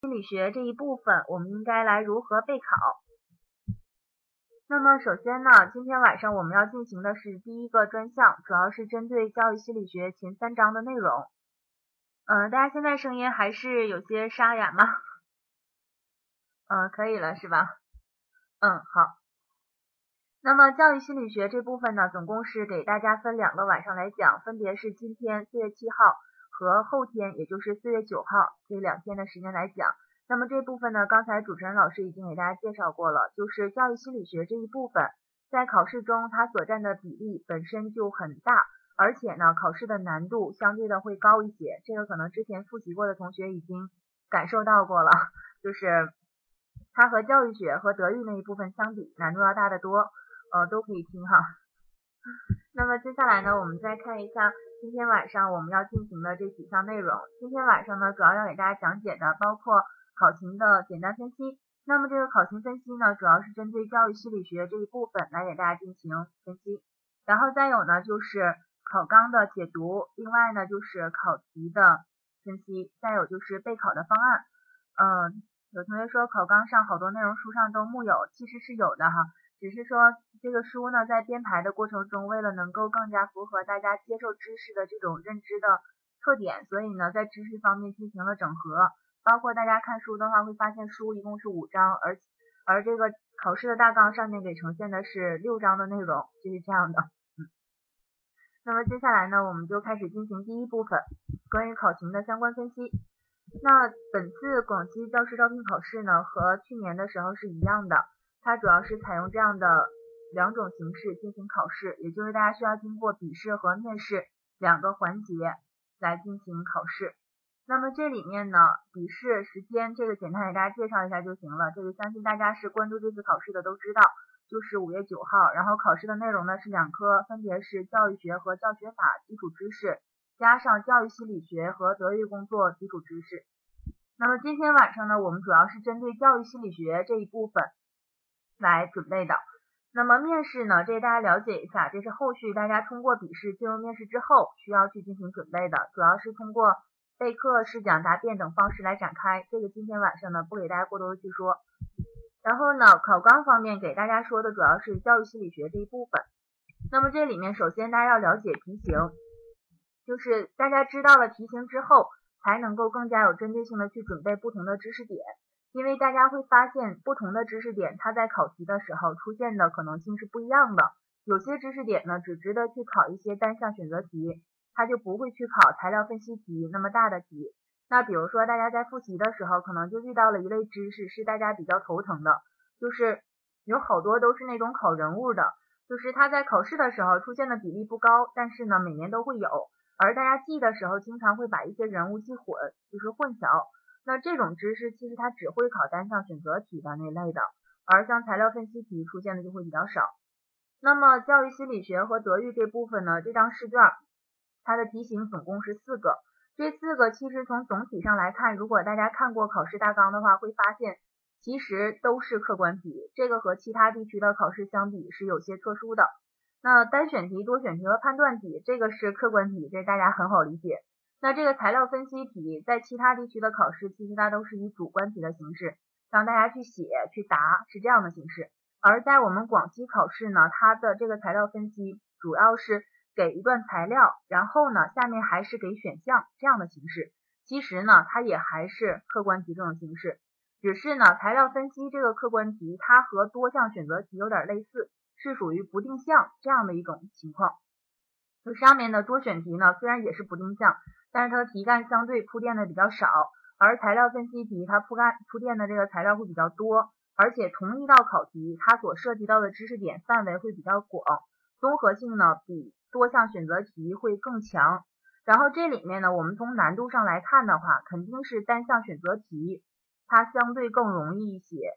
心理学这一部分，我们应该来如何备考？那么首先呢，今天晚上我们要进行的是第一个专项，主要是针对教育心理学前三章的内容。嗯，大家现在声音还是有些沙哑吗？嗯，可以了是吧？嗯，好。那么教育心理学这部分呢，总共是给大家分两个晚上来讲，分别是今天四月七号和后天，也就是四月九号这两天的时间来讲。那么这部分呢，刚才主持人老师已经给大家介绍过了，就是教育心理学这一部分，在考试中它所占的比例本身就很大，而且呢，考试的难度相对的会高一些。这个可能之前复习过的同学已经感受到过了，就是它和教育学和德育那一部分相比，难度要大得多。呃，都可以听哈。那么接下来呢，我们再看一下今天晚上我们要进行的这几项内容。今天晚上呢，主要要给大家讲解的包括。考勤的简单分析，那么这个考勤分析呢，主要是针对教育心理学这一部分来给大家进行分析，然后再有呢就是考纲的解读，另外呢就是考题的分析，再有就是备考的方案。嗯，有同学说考纲上好多内容书上都木有，其实是有的哈，只是说这个书呢在编排的过程中，为了能够更加符合大家接受知识的这种认知的特点，所以呢在知识方面进行了整合。包括大家看书的话，会发现书一共是五章，而而这个考试的大纲上面给呈现的是六章的内容，就是这样的。嗯，那么接下来呢，我们就开始进行第一部分，关于考勤的相关分析。那本次广西教师招聘考试呢，和去年的时候是一样的，它主要是采用这样的两种形式进行考试，也就是大家需要经过笔试和面试两个环节来进行考试。那么这里面呢，笔试时间这个简单给大家介绍一下就行了。这个相信大家是关注这次考试的都知道，就是五月九号。然后考试的内容呢是两科，分别是教育学和教学法基础知识，加上教育心理学和德育工作基础知识。那么今天晚上呢，我们主要是针对教育心理学这一部分来准备的。那么面试呢，这大家了解一下，这是后续大家通过笔试进入面试之后需要去进行准备的，主要是通过。备课、试讲、答辩等方式来展开，这个今天晚上呢不给大家过多的去说。然后呢，考纲方面给大家说的主要是教育心理学这一部分。那么这里面首先大家要了解题型，就是大家知道了题型之后，才能够更加有针对性的去准备不同的知识点。因为大家会发现不同的知识点，它在考题的时候出现的可能性是不一样的。有些知识点呢，只值得去考一些单项选择题。它就不会去考材料分析题那么大的题。那比如说大家在复习的时候，可能就遇到了一类知识是大家比较头疼的，就是有好多都是那种考人物的，就是它在考试的时候出现的比例不高，但是呢每年都会有，而大家记的时候经常会把一些人物记混，就是混淆。那这种知识其实它只会考单项选择题的那类的，而像材料分析题出现的就会比较少。那么教育心理学和德育这部分呢，这张试卷。它的题型总共是四个，这四个其实从总体上来看，如果大家看过考试大纲的话，会发现其实都是客观题，这个和其他地区的考试相比是有些特殊的。那单选题、多选题和判断题，这个是客观题，这大家很好理解。那这个材料分析题，在其他地区的考试，其实它都是以主观题的形式，让大家去写、去答，是这样的形式。而在我们广西考试呢，它的这个材料分析主要是。给一段材料，然后呢，下面还是给选项这样的形式。其实呢，它也还是客观题这种形式，只是呢，材料分析这个客观题，它和多项选择题有点类似，是属于不定向这样的一种情况。就上面的多选题呢，虽然也是不定向，但是它的题干相对铺垫的比较少，而材料分析题它铺干铺垫的这个材料会比较多，而且同一道考题它所涉及到的知识点范围会比较广，综合性呢比。多项选择题会更强，然后这里面呢，我们从难度上来看的话，肯定是单项选择题，它相对更容易一些。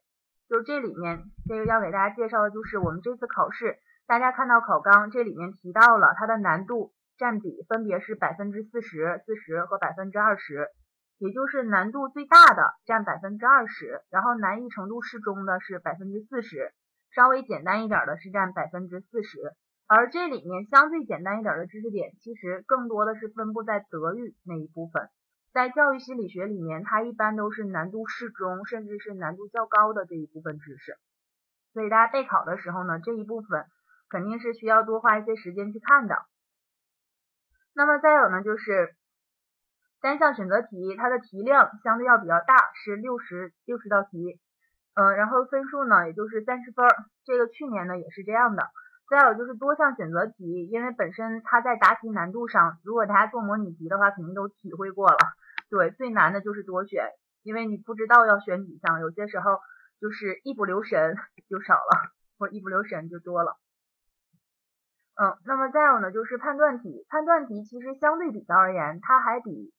就这里面，这个要给大家介绍的就是我们这次考试，大家看到考纲这里面提到了它的难度占比分别是百分之四十四十和百分之二十，也就是难度最大的占百分之二十，然后难易程度适中的是百分之四十，稍微简单一点的是占百分之四十。而这里面相对简单一点的知识点，其实更多的是分布在德育那一部分。在教育心理学里面，它一般都是难度适中，甚至是难度较高的这一部分知识。所以大家备考的时候呢，这一部分肯定是需要多花一些时间去看的。那么再有呢，就是单项选择题，它的题量相对要比较大，是六十六十道题，嗯，然后分数呢也就是三十分，这个去年呢也是这样的。再有就是多项选择题，因为本身它在答题难度上，如果大家做模拟题的话，肯定都体会过了。对，最难的就是多选，因为你不知道要选几项，有些时候就是一不留神就少了，或一不留神就多了。嗯，那么再有呢，就是判断题。判断题其实相对比较而言，它还比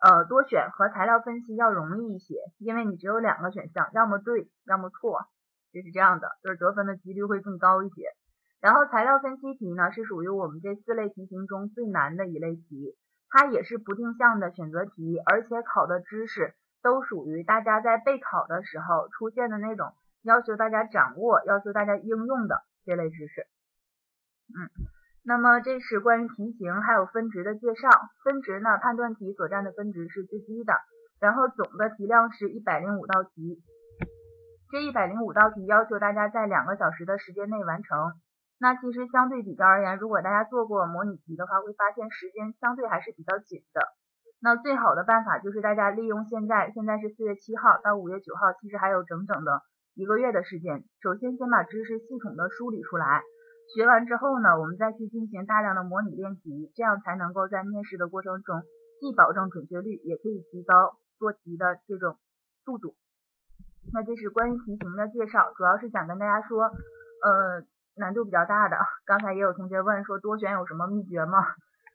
呃多选和材料分析要容易一些，因为你只有两个选项，要么对，要么错，就是这样的，就是得分的几率会更高一些。然后材料分析题呢，是属于我们这四类题型中最难的一类题，它也是不定向的选择题，而且考的知识都属于大家在备考的时候出现的那种要求大家掌握、要求大家应用的这类知识。嗯，那么这是关于题型还有分值的介绍。分值呢，判断题所占的分值是最低的，然后总的题量是一百零五道题。这一百零五道题要求大家在两个小时的时间内完成。那其实相对比较而言，如果大家做过模拟题的话，会发现时间相对还是比较紧的。那最好的办法就是大家利用现在，现在是四月七号到五月九号，其实还有整整的一个月的时间。首先先把知识系统的梳理出来。学完之后呢，我们再去进行大量的模拟练习，这样才能够在面试的过程中，既保证准确率，也可以提高做题的这种速度。那这是关于题型的介绍，主要是想跟大家说，呃，难度比较大的。刚才也有同学问说多选有什么秘诀吗？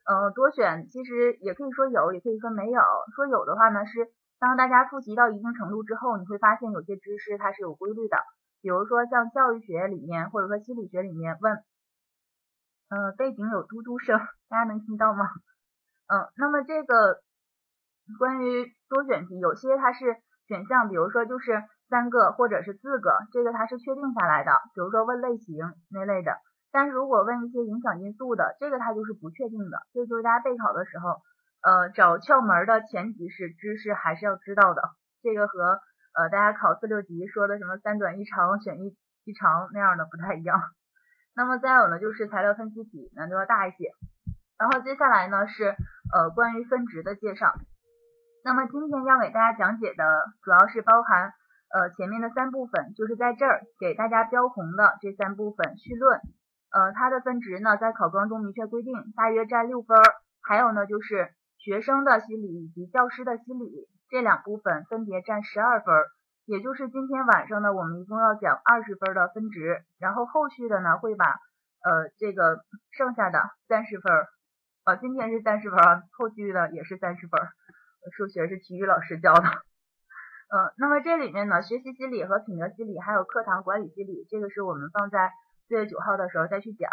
呃，多选其实也可以说有，也可以说没有。说有的话呢，是当大家复习到一定程度之后，你会发现有些知识它是有规律的。比如说像教育学里面，或者说心理学里面问，呃，背景有嘟嘟声，大家能听到吗？嗯，那么这个关于多选题，有些它是选项，比如说就是三个或者是四个，这个它是确定下来的。比如说问类型那类的，但是如果问一些影响因素的，这个它就是不确定的。所以就是大家备考的时候，呃，找窍门的前提是知识还是要知道的。这个和呃，大家考四六级说的什么三短一长选一一长那样的不太一样。那么再有呢，就是材料分析题难度要大一些。然后接下来呢是呃关于分值的介绍。那么今天要给大家讲解的主要是包含呃前面的三部分，就是在这儿给大家标红的这三部分绪论，呃它的分值呢在考纲中明确规定，大约占六分。还有呢就是学生的心理以及教师的心理。这两部分分别占十二分，也就是今天晚上呢，我们一共要讲二十分的分值，然后后续的呢会把呃这个剩下的三十分，啊今天是三十分啊，后续的也是三十分，数学是体育老师教的，嗯，那么这里面呢，学习心理和品德心理还有课堂管理心理，这个是我们放在四月九号的时候再去讲，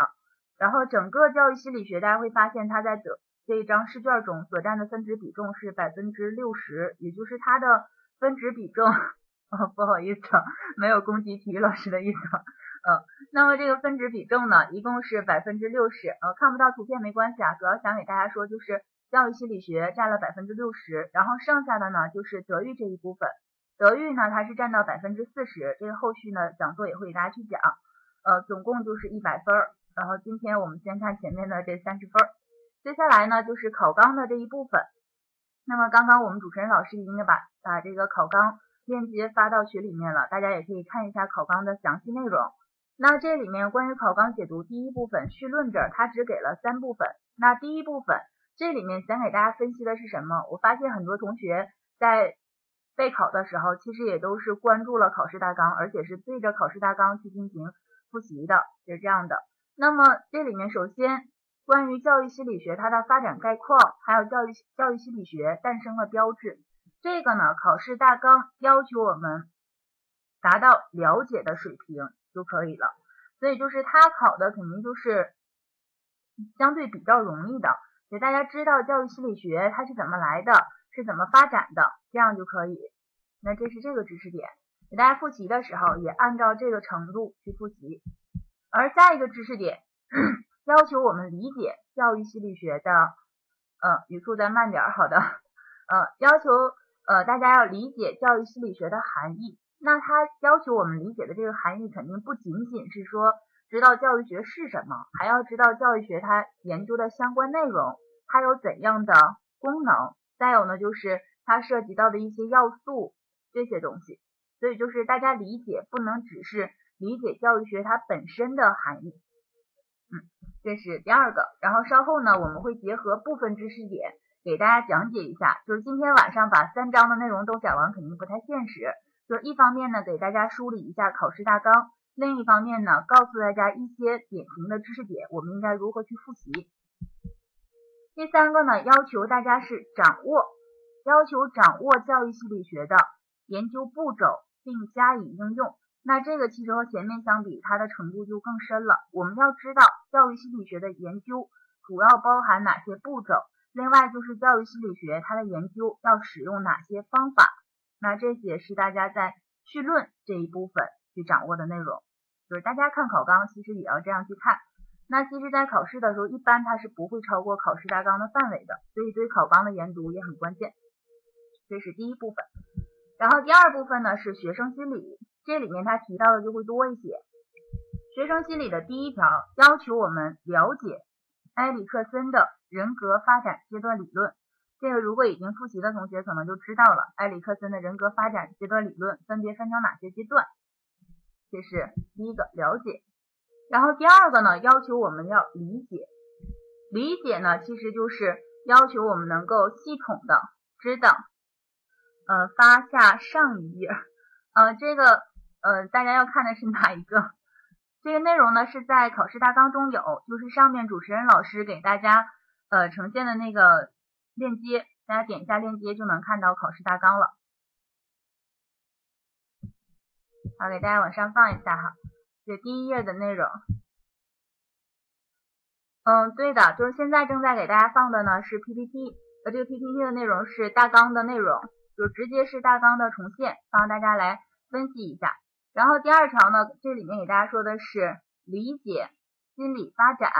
然后整个教育心理学大家会发现它在得。这一张试卷中所占的分值比重是百分之六十，也就是它的分值比重，不好意思，没有攻击体育老师的意思，嗯，那么这个分值比重呢，一共是百分之六十，呃，看不到图片没关系啊，主要想给大家说就是教育心理学占了百分之六十，然后剩下的呢就是德育这一部分，德育呢它是占到百分之四十，这个后续呢讲座也会给大家去讲，呃，总共就是一百分儿，然后今天我们先看前面的这三十分儿。接下来呢，就是考纲的这一部分。那么刚刚我们主持人老师已经把把这个考纲链接发到群里面了，大家也可以看一下考纲的详细内容。那这里面关于考纲解读第一部分绪论这儿，它只给了三部分。那第一部分这里面想给大家分析的是什么？我发现很多同学在备考的时候，其实也都是关注了考试大纲，而且是对着考试大纲去进行复习的，是这样的。那么这里面首先。关于教育心理学它的发展概况，还有教育教育心理学诞生的标志，这个呢，考试大纲要求我们达到了解的水平就可以了。所以就是他考的肯定就是相对比较容易的，给大家知道教育心理学它是怎么来的，是怎么发展的，这样就可以。那这是这个知识点，给大家复习的时候也按照这个程度去复习。而下一个知识点。要求我们理解教育心理学的，呃，语速再慢点，好的，呃，要求呃大家要理解教育心理学的含义。那它要求我们理解的这个含义，肯定不仅仅是说知道教育学是什么，还要知道教育学它研究的相关内容，它有怎样的功能，再有呢就是它涉及到的一些要素这些东西。所以就是大家理解不能只是理解教育学它本身的含义。嗯，这是第二个。然后稍后呢，我们会结合部分知识点给大家讲解一下。就是今天晚上把三章的内容都讲完，肯定不太现实。就是一方面呢，给大家梳理一下考试大纲；另一方面呢，告诉大家一些典型的知识点，我们应该如何去复习。第三个呢，要求大家是掌握，要求掌握教育心理学的研究步骤，并加以应用。那这个其实和前面相比，它的程度就更深了。我们要知道教育心理学的研究主要包含哪些步骤，另外就是教育心理学它的研究要使用哪些方法。那这些是大家在绪论这一部分去掌握的内容，就是大家看考纲其实也要这样去看。那其实，在考试的时候，一般它是不会超过考试大纲的范围的，所以对考纲的研读也很关键。这是第一部分。然后第二部分呢是学生心理，这里面他提到的就会多一些。学生心理的第一条要求我们了解埃里克森的人格发展阶段理论。这个如果已经复习的同学可能就知道了，埃里克森的人格发展阶段理论分别分成哪些阶段？这是第一个了解。然后第二个呢，要求我们要理解，理解呢其实就是要求我们能够系统的知道，呃，发下上一页，呃，这个呃大家要看的是哪一个？这个内容呢是在考试大纲中有，就是上面主持人老师给大家呃呈现的那个。链接，大家点一下链接就能看到考试大纲了。好，给大家往上放一下哈，这第一页的内容。嗯，对的，就是现在正在给大家放的呢是 PPT，呃，这个 PPT 的内容是大纲的内容，就直接是大纲的重现，帮大家来分析一下。然后第二条呢，这里面给大家说的是理解心理发展，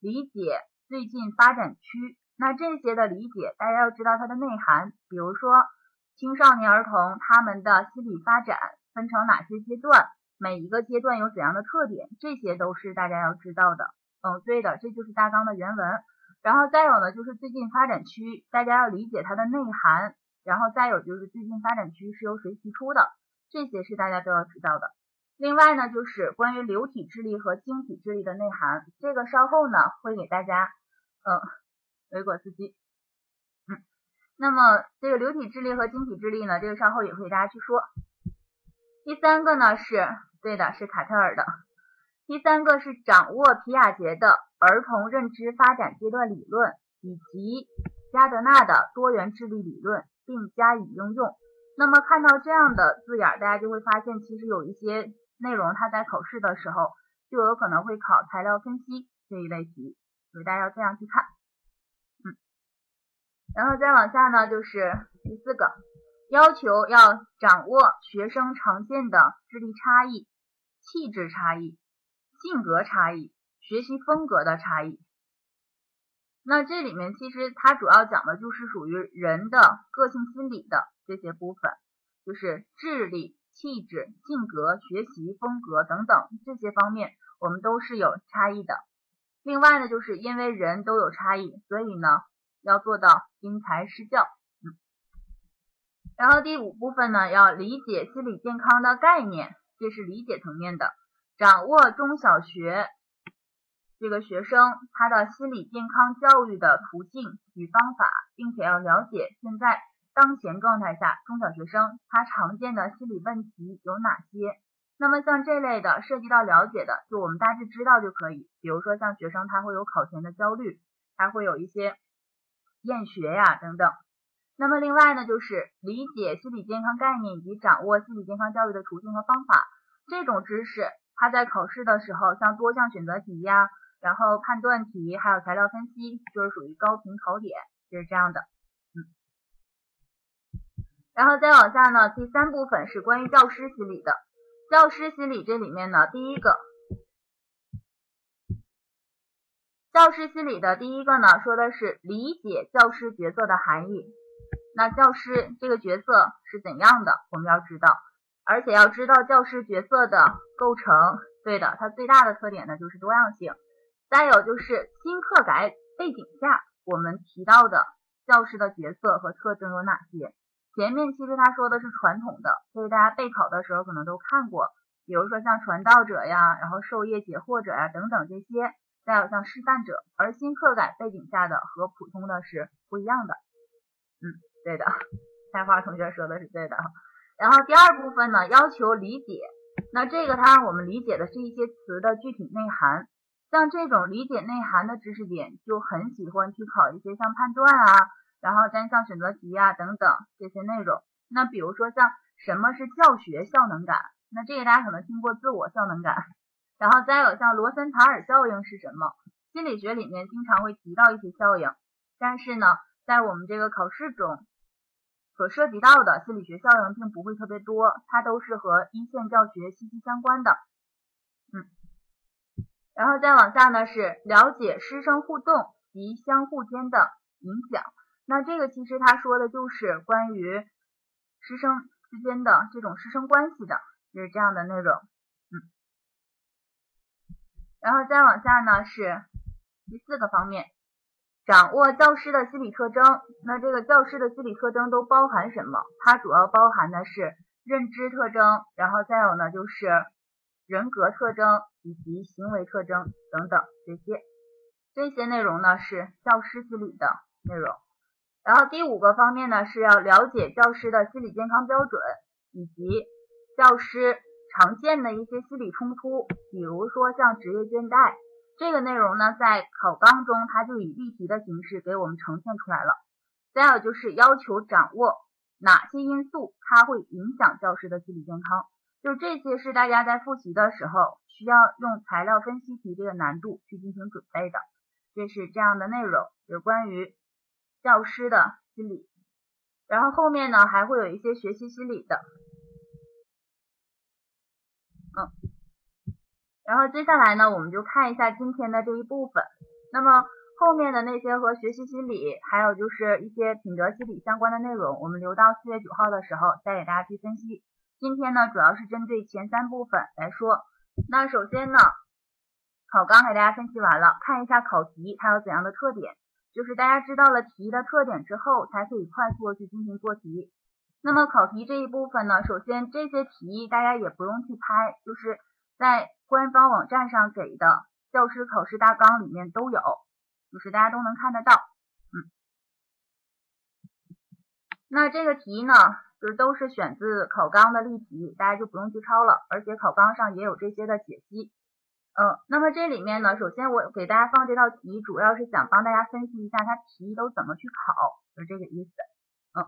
理解最近发展区。那这些的理解，大家要知道它的内涵。比如说，青少年儿童他们的心理发展分成哪些阶段，每一个阶段有怎样的特点，这些都是大家要知道的。嗯，对的，这就是大纲的原文。然后再有呢，就是最近发展区，大家要理解它的内涵。然后再有就是最近发展区是由谁提出的，这些是大家都要知道的。另外呢，就是关于流体智力和晶体智力的内涵，这个稍后呢会给大家，嗯。维果斯基，嗯，那么这个流体智力和晶体智力呢，这个稍后也会给大家去说。第三个呢是对的，是卡特尔的。第三个是掌握皮亚杰的儿童认知发展阶段理论以及加德纳的多元智力理论，并加以应用。那么看到这样的字眼，大家就会发现，其实有一些内容，它在考试的时候就有可能会考材料分析这一类题，所以大家要这样去看。嗯然后再往下呢，就是第四个要求要掌握学生常见的智力差异、气质差异、性格差异、学习风格的差异。那这里面其实它主要讲的就是属于人的个性心理的这些部分，就是智力、气质、性格、学习风格等等这些方面，我们都是有差异的。另外呢，就是因为人都有差异，所以呢。要做到因材施教，嗯，然后第五部分呢，要理解心理健康的概念，这是理解层面的，掌握中小学这个学生他的心理健康教育的途径与方法，并且要了解现在当前状态下中小学生他常见的心理问题有哪些。那么像这类的涉及到了解的，就我们大致知道就可以，比如说像学生他会有考前的焦虑，他会有一些。厌学呀等等，那么另外呢，就是理解心理健康概念以及掌握心理健康教育的途径和方法，这种知识，它在考试的时候，像多项选择题呀，然后判断题，还有材料分析，就是属于高频考点，就是这样的，然后再往下呢，第三部分是关于教师心理的，教师心理这里面呢，第一个。教师心理的第一个呢，说的是理解教师角色的含义。那教师这个角色是怎样的，我们要知道，而且要知道教师角色的构成。对的，它最大的特点呢就是多样性。再有就是新课改背景下，我们提到的教师的角色和特征有哪些？前面其实他说的是传统的，所以大家备考的时候可能都看过，比如说像传道者呀，然后授业解惑者呀等等这些。再有像示范者，而新课改背景下的和普通的是不一样的。嗯，对的，开花同学说的是对的。然后第二部分呢，要求理解。那这个它让我们理解的是一些词的具体内涵。像这种理解内涵的知识点，就很喜欢去考一些像判断啊，然后单项选择题啊等等这些内容。那比如说像什么是教学效能感？那这个大家可能听过自我效能感。然后再有像罗森塔尔效应是什么？心理学里面经常会提到一些效应，但是呢，在我们这个考试中所涉及到的心理学效应并不会特别多，它都是和一线教学息息相关的。嗯，然后再往下呢是了解师生互动及相互间的影响。那这个其实他说的就是关于师生之间的这种师生关系的，就是这样的内容。嗯然后再往下呢是第四个方面，掌握教师的心理特征。那这个教师的心理特征都包含什么？它主要包含的是认知特征，然后再有呢就是人格特征以及行为特征等等这些。这些内容呢是教师心理的内容。然后第五个方面呢是要了解教师的心理健康标准以及教师。常见的一些心理冲突，比如说像职业倦怠这个内容呢，在考纲中它就以例题的形式给我们呈现出来了。再有就是要求掌握哪些因素它会影响教师的心理健康，就这些是大家在复习的时候需要用材料分析题这个难度去进行准备的。这是这样的内容，有关于教师的心理。然后后面呢还会有一些学习心理的。嗯，然后接下来呢，我们就看一下今天的这一部分。那么后面的那些和学习心理，还有就是一些品德心理相关的内容，我们留到四月九号的时候再给大家去分析。今天呢，主要是针对前三部分来说。那首先呢，考纲给大家分析完了，看一下考题它有怎样的特点，就是大家知道了题的特点之后，才可以快速的去进行做题。那么考题这一部分呢，首先这些题大家也不用去拍，就是在官方网站上给的教师考试大纲里面都有，就是大家都能看得到。嗯，那这个题呢，就是都是选自考纲的例题，大家就不用去抄了，而且考纲上也有这些的解析。嗯，那么这里面呢，首先我给大家放这道题，主要是想帮大家分析一下它题都怎么去考，就这个意思。嗯。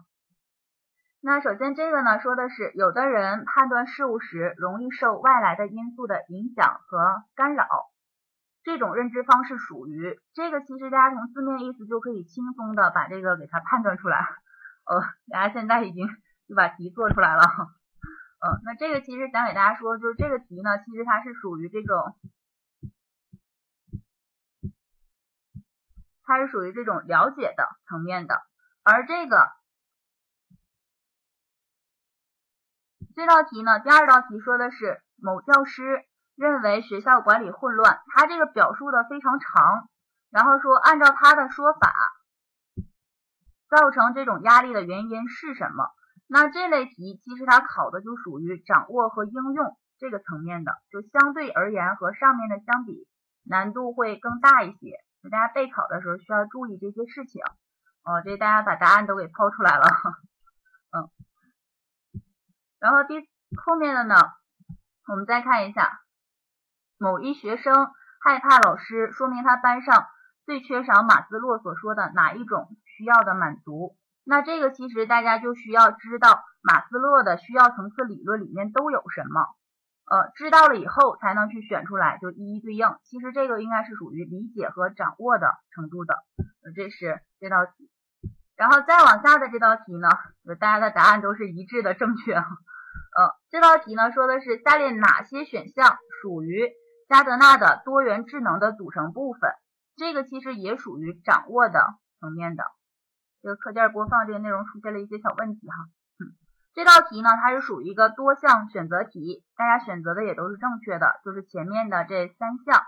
那首先这个呢，说的是有的人判断事物时容易受外来的因素的影响和干扰，这种认知方式属于这个。其实大家从字面意思就可以轻松的把这个给它判断出来。呃，大家现在已经就把题做出来了。嗯，那这个其实想给大家说，就是这个题呢，其实它是属于这种，它是属于这种了解的层面的，而这个。这道题呢，第二道题说的是某教师认为学校管理混乱，他这个表述的非常长，然后说按照他的说法，造成这种压力的原因是什么？那这类题其实它考的就属于掌握和应用这个层面的，就相对而言和上面的相比，难度会更大一些。大家备考的时候需要注意这些事情。哦，这大家把答案都给抛出来了，嗯。然后第后面的呢，我们再看一下，某一学生害怕老师，说明他班上最缺少马斯洛所说的哪一种需要的满足。那这个其实大家就需要知道马斯洛的需要层次理论里面都有什么，呃，知道了以后才能去选出来，就一一对应。其实这个应该是属于理解和掌握的程度的，这是这道题。然后再往下的这道题呢，大家的答案都是一致的正确。呃，这道题呢说的是下列哪些选项属于加德纳的多元智能的组成部分？这个其实也属于掌握的层面的，这个课件播放这个内容出现了一些小问题哈。嗯，这道题呢，它是属于一个多项选择题，大家选择的也都是正确的，就是前面的这三项。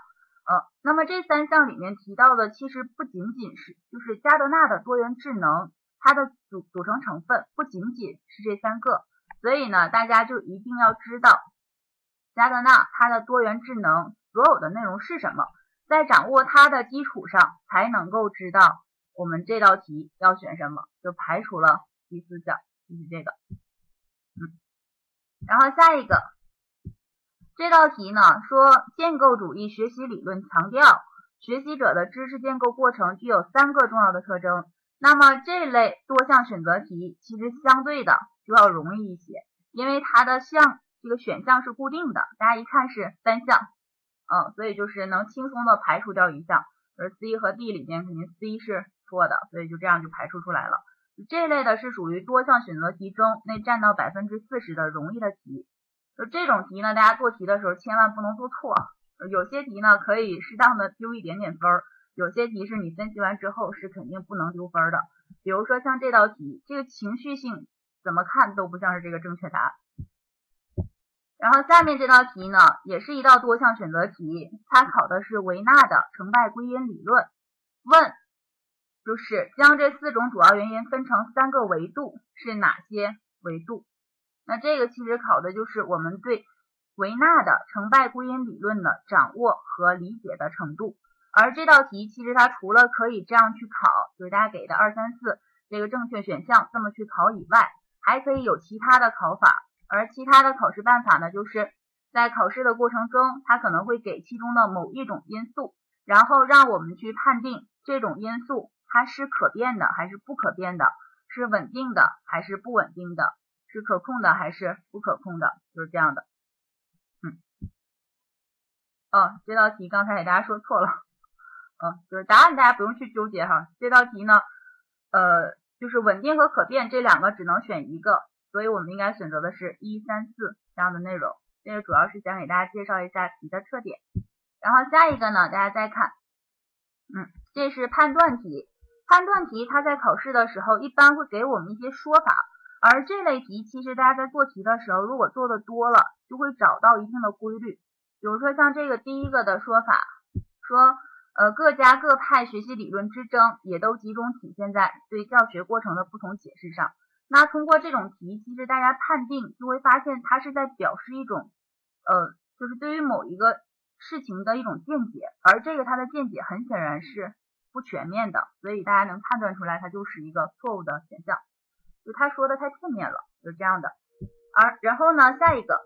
呃，那么这三项里面提到的其实不仅仅是，就是加德纳的多元智能，它的组组成成分不仅仅是这三个，所以呢，大家就一定要知道加德纳它的多元智能所有的内容是什么，在掌握它的基础上，才能够知道我们这道题要选什么，就排除了第四项，就是这个，嗯，然后下一个。这道题呢说，建构主义学习理论强调学习者的知识建构过程具有三个重要的特征。那么这类多项选择题其实相对的就要容易一些，因为它的项这个选项是固定的，大家一看是单项，嗯，所以就是能轻松的排除掉一项。而 C 和 D 里面肯定 C 是错的，所以就这样就排除出来了。这类的是属于多项选择题中那占到百分之四十的容易的题。就这种题呢，大家做题的时候千万不能做错。有些题呢可以适当的丢一点点分儿，有些题是你分析完之后是肯定不能丢分的。比如说像这道题，这个情绪性怎么看都不像是这个正确答案。然后下面这道题呢，也是一道多项选择题，它考的是维纳的成败归因理论。问就是将这四种主要原因分成三个维度，是哪些维度？那这个其实考的就是我们对维纳的成败归因理论的掌握和理解的程度。而这道题其实它除了可以这样去考，就是大家给的二三四这个正确选项这么去考以外，还可以有其他的考法。而其他的考试办法呢，就是在考试的过程中，它可能会给其中的某一种因素，然后让我们去判定这种因素它是可变的还是不可变的，是稳定的还是不稳定的。是可控的还是不可控的，就是这样的。嗯，哦，这道题刚才给大家说错了，嗯，就是答案大家不用去纠结哈。这道题呢，呃，就是稳定和可变这两个只能选一个，所以我们应该选择的是一三四这样的内容。这个主要是想给大家介绍一下题的特点。然后下一个呢，大家再看，嗯，这是判断题。判断题它在考试的时候一般会给我们一些说法。而这类题，其实大家在做题的时候，如果做的多了，就会找到一定的规律。比如说像这个第一个的说法，说，呃，各家各派学习理论之争，也都集中体现在对教学过程的不同解释上。那通过这种题，其实大家判定就会发现，它是在表示一种，呃，就是对于某一个事情的一种见解。而这个它的见解很显然是不全面的，所以大家能判断出来，它就是一个错误的选项。就他说的太片面了，就是这样的。而然后呢，下一个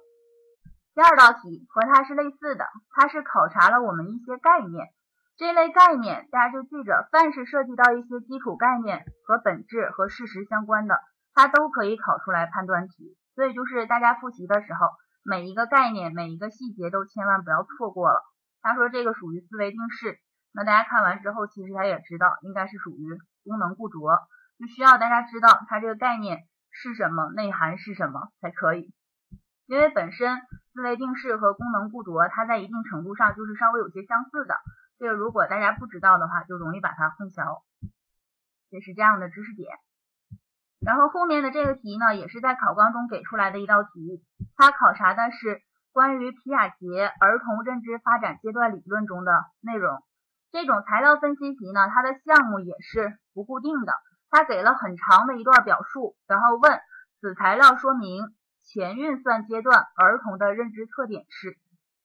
第二道题和它是类似的，它是考察了我们一些概念。这类概念大家就记着，凡是涉及到一些基础概念和本质和事实相关的，它都可以考出来判断题。所以就是大家复习的时候，每一个概念、每一个细节都千万不要错过了。他说这个属于思维定式，那大家看完之后，其实他也知道应该是属于功能固着。就需要大家知道它这个概念是什么，内涵是什么才可以。因为本身思维定式和功能固着，它在一定程度上就是稍微有些相似的。这个如果大家不知道的话，就容易把它混淆。这是这样的知识点。然后后面的这个题呢，也是在考纲中给出来的一道题，它考察的是关于皮亚杰儿童认知发展阶段理论中的内容。这种材料分析题呢，它的项目也是不固定的。他给了很长的一段表述，然后问此材料说明前运算阶段儿童的认知特点是。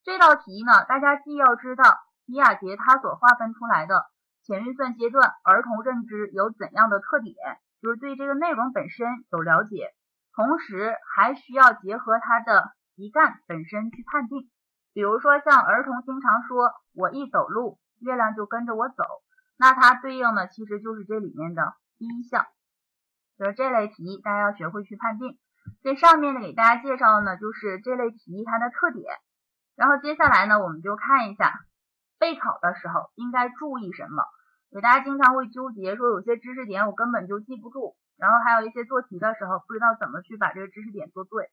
这道题呢，大家既要知道皮亚杰他所划分出来的前运算阶段儿童认知有怎样的特点，就是对这个内容本身有了解，同时还需要结合它的题干本身去判定。比如说像儿童经常说我一走路，月亮就跟着我走，那它对应的其实就是这里面的。第一项就是这类题，大家要学会去判定。这上面呢，给大家介绍的呢，就是这类题它的特点。然后接下来呢，我们就看一下备考的时候应该注意什么。给大家经常会纠结说，有些知识点我根本就记不住，然后还有一些做题的时候不知道怎么去把这个知识点做对。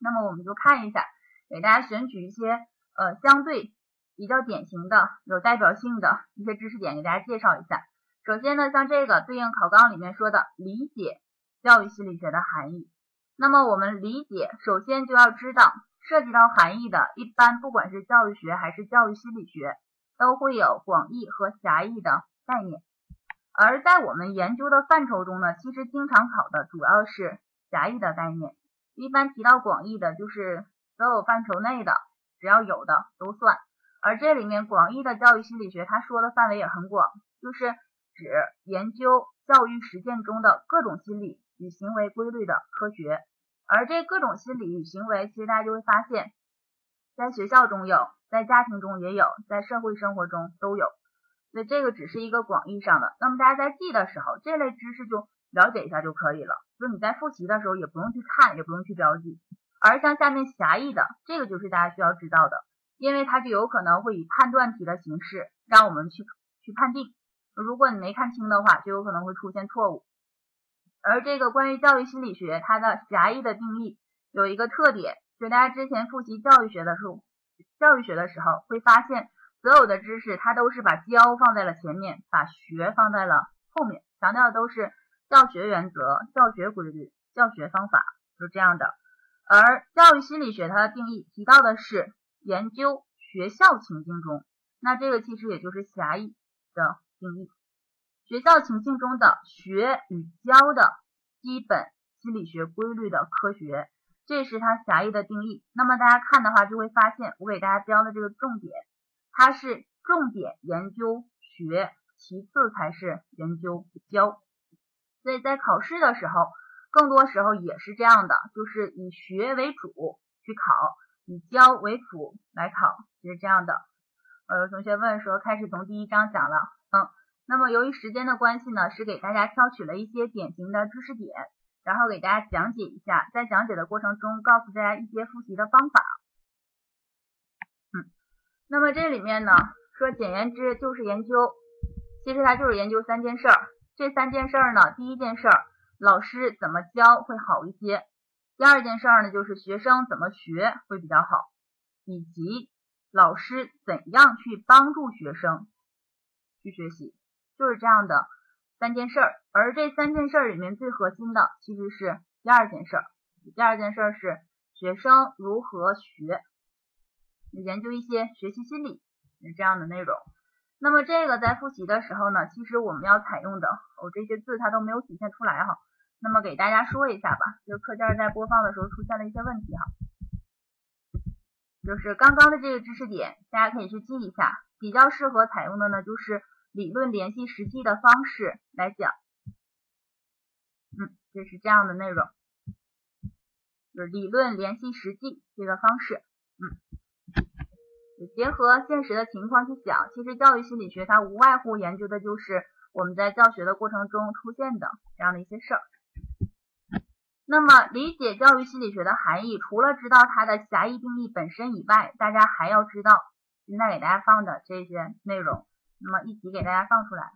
那么我们就看一下，给大家选取一些呃相对比较典型的、有代表性的一些知识点，给大家介绍一下。首先呢，像这个对应考纲里面说的理解教育心理学的含义。那么我们理解，首先就要知道涉及到含义的，一般不管是教育学还是教育心理学，都会有广义和狭义的概念。而在我们研究的范畴中呢，其实经常考的主要是狭义的概念。一般提到广义的，就是所有范畴内的，只要有的都算。而这里面广义的教育心理学，它说的范围也很广，就是指研究教育实践中的各种心理与行为规律的科学。而这各种心理与行为，其实大家就会发现，在学校中有，在家庭中也有，在社会生活中都有。所以这个只是一个广义上的。那么大家在记的时候，这类知识就了解一下就可以了。就你在复习的时候，也不用去看，也不用去标记。而像下面狭义的，这个就是大家需要知道的，因为它就有可能会以判断题的形式让我们去去判定。如果你没看清的话，就有可能会出现错误。而这个关于教育心理学，它的狭义的定义有一个特点，就大家之前复习教育学的时候，教育学的时候会发现，所有的知识它都是把教放在了前面，把学放在了后面，强调的都是教学原则、教学规律、教学方法，就这样的。而教育心理学它的定义提到的是研究学校情境中，那这个其实也就是狭义的定义。学校情境中的学与教的基本心理学规律的科学，这是它狭义的定义。那么大家看的话，就会发现我给大家标的这个重点，它是重点研究学，其次才是研究教。所以在考试的时候，更多时候也是这样的，就是以学为主去考，以教为辅来考，就是这样的。呃，有同学问说，开始从第一章讲了，嗯。那么由于时间的关系呢，是给大家挑取了一些典型的知识点，然后给大家讲解一下，在讲解的过程中告诉大家一些复习的方法。嗯，那么这里面呢，说简言之就是研究，其实它就是研究三件事儿。这三件事儿呢，第一件事儿，老师怎么教会好一些；第二件事儿呢，就是学生怎么学会比较好，以及老师怎样去帮助学生去学习。就是这样的三件事儿，而这三件事儿里面最核心的其实是第二件事儿。第二件事儿是学生如何学，研究一些学习心理是这样的内容。那么这个在复习的时候呢，其实我们要采用的，我这些字它都没有体现出来哈。那么给大家说一下吧，就是课件在播放的时候出现了一些问题哈，就是刚刚的这个知识点，大家可以去记一下，比较适合采用的呢就是。理论联系实际的方式来讲，嗯，这是这样的内容，就是理论联系实际这个方式，嗯，结合现实的情况去讲，其实教育心理学它无外乎研究的就是我们在教学的过程中出现的这样的一些事儿。那么理解教育心理学的含义，除了知道它的狭义定义本身以外，大家还要知道现在给大家放的这些内容。那么一起给大家放出来，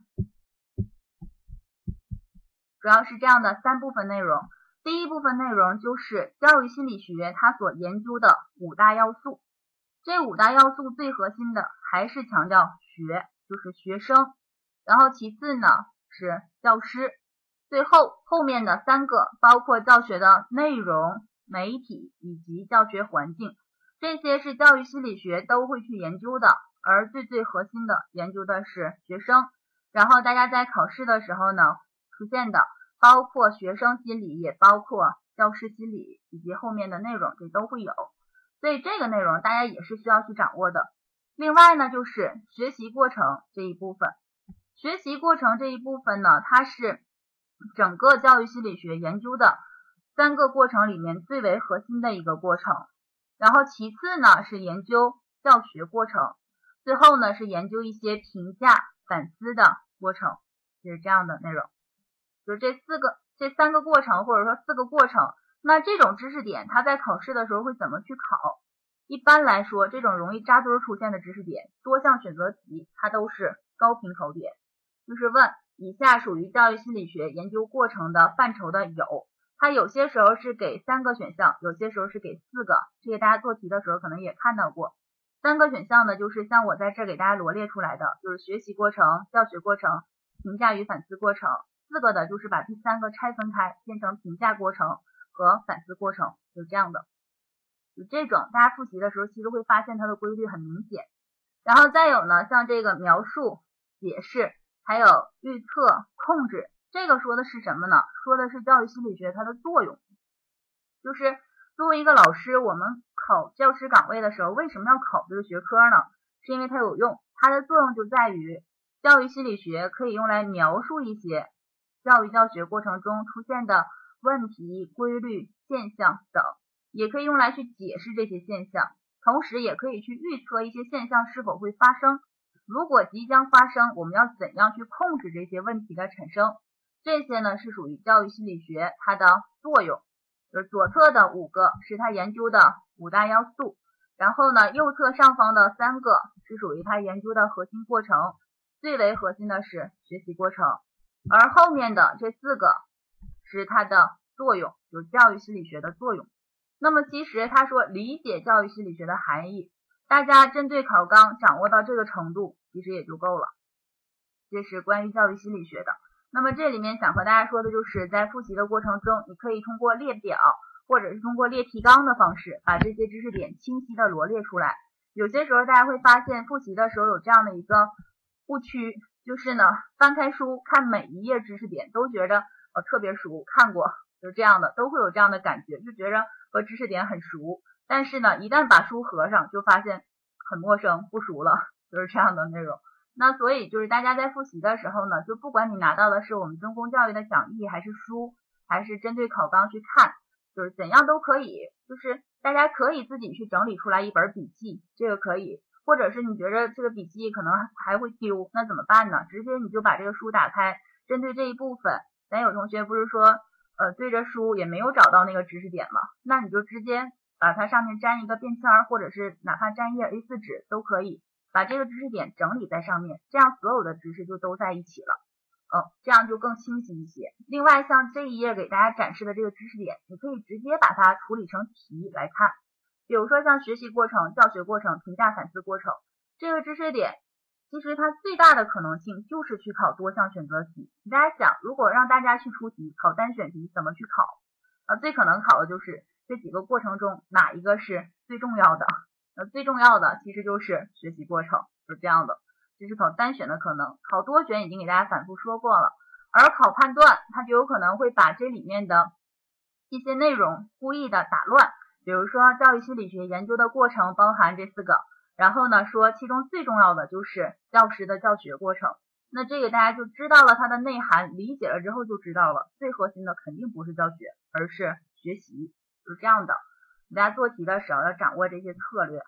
主要是这样的三部分内容。第一部分内容就是教育心理学它所研究的五大要素。这五大要素最核心的还是强调学，就是学生。然后其次呢是教师，最后后面的三个包括教学的内容、媒体以及教学环境，这些是教育心理学都会去研究的。而最最核心的研究的是学生，然后大家在考试的时候呢出现的包括学生心理，也包括教师心理以及后面的内容，这都会有。所以这个内容大家也是需要去掌握的。另外呢，就是学习过程这一部分，学习过程这一部分呢，它是整个教育心理学研究的三个过程里面最为核心的一个过程。然后其次呢是研究教学过程。最后呢是研究一些评价反思的过程，就是这样的内容，就是这四个、这三个过程或者说四个过程。那这种知识点，它在考试的时候会怎么去考？一般来说，这种容易扎堆出现的知识点，多项选择题它都是高频考点，就是问以下属于教育心理学研究过程的范畴的有，它有些时候是给三个选项，有些时候是给四个，这些大家做题的时候可能也看到过。三个选项呢，就是像我在这给大家罗列出来的，就是学习过程、教学过程、评价与反思过程，四个的就是把第三个拆分开，变成评价过程和反思过程，就这样的。就这种，大家复习的时候，其实会发现它的规律很明显。然后再有呢，像这个描述、解释，还有预测、控制，这个说的是什么呢？说的是教育心理学它的作用。就是作为一个老师，我们考教师岗位的时候，为什么要考这个学科呢？是因为它有用，它的作用就在于教育心理学可以用来描述一些教育教学过程中出现的问题、规律、现象等。也可以用来去解释这些现象，同时也可以去预测一些现象是否会发生。如果即将发生，我们要怎样去控制这些问题的产生？这些呢是属于教育心理学它的作用。就是左侧的五个是它研究的五大要素，然后呢右侧上方的三个是属于它研究的核心过程，最为核心的是学习过程，而后面的这四个是它的作用，就是教育心理学的作用。那么其实他说理解教育心理学的含义，大家针对考纲掌握到这个程度，其实也就够了。这是关于教育心理学的。那么这里面想和大家说的就是在复习的过程中，你可以通过列表或者是通过列提纲的方式，把这些知识点清晰的罗列出来。有些时候大家会发现复习的时候有这样的一个误区，就是呢翻开书看每一页知识点都觉得呃特别熟，看过就是这样的，都会有这样的感觉，就觉着。和知识点很熟，但是呢，一旦把书合上，就发现很陌生、不熟了，就是这样的内容。那所以就是大家在复习的时候呢，就不管你拿到的是我们中公教育的讲义，还是书，还是针对考纲去看，就是怎样都可以。就是大家可以自己去整理出来一本笔记，这个可以；或者是你觉得这个笔记可能还会丢，那怎么办呢？直接你就把这个书打开，针对这一部分，咱有同学不是说。呃，对着书也没有找到那个知识点嘛，那你就直接把它上面粘一个便签儿，或者是哪怕粘一页 A4 纸都可以，把这个知识点整理在上面，这样所有的知识就都在一起了，嗯，这样就更清晰一些。另外，像这一页给大家展示的这个知识点，你可以直接把它处理成题来看，比如说像学习过程、教学过程、评价反思过程这个知识点。其实它最大的可能性就是去考多项选择题。大家想，如果让大家去出题考单选题，怎么去考？啊，最可能考的就是这几个过程中哪一个是最重要的？那，最重要的其实就是学习过程，是这样的。这是考单选的可能，考多选已经给大家反复说过了。而考判断，它就有可能会把这里面的一些内容故意的打乱。比如说，教育心理学研究的过程包含这四个。然后呢，说其中最重要的就是教师的教学过程，那这个大家就知道了它的内涵，理解了之后就知道了，最核心的肯定不是教学，而是学习，是这样的。大家做题的时候要掌握这些策略。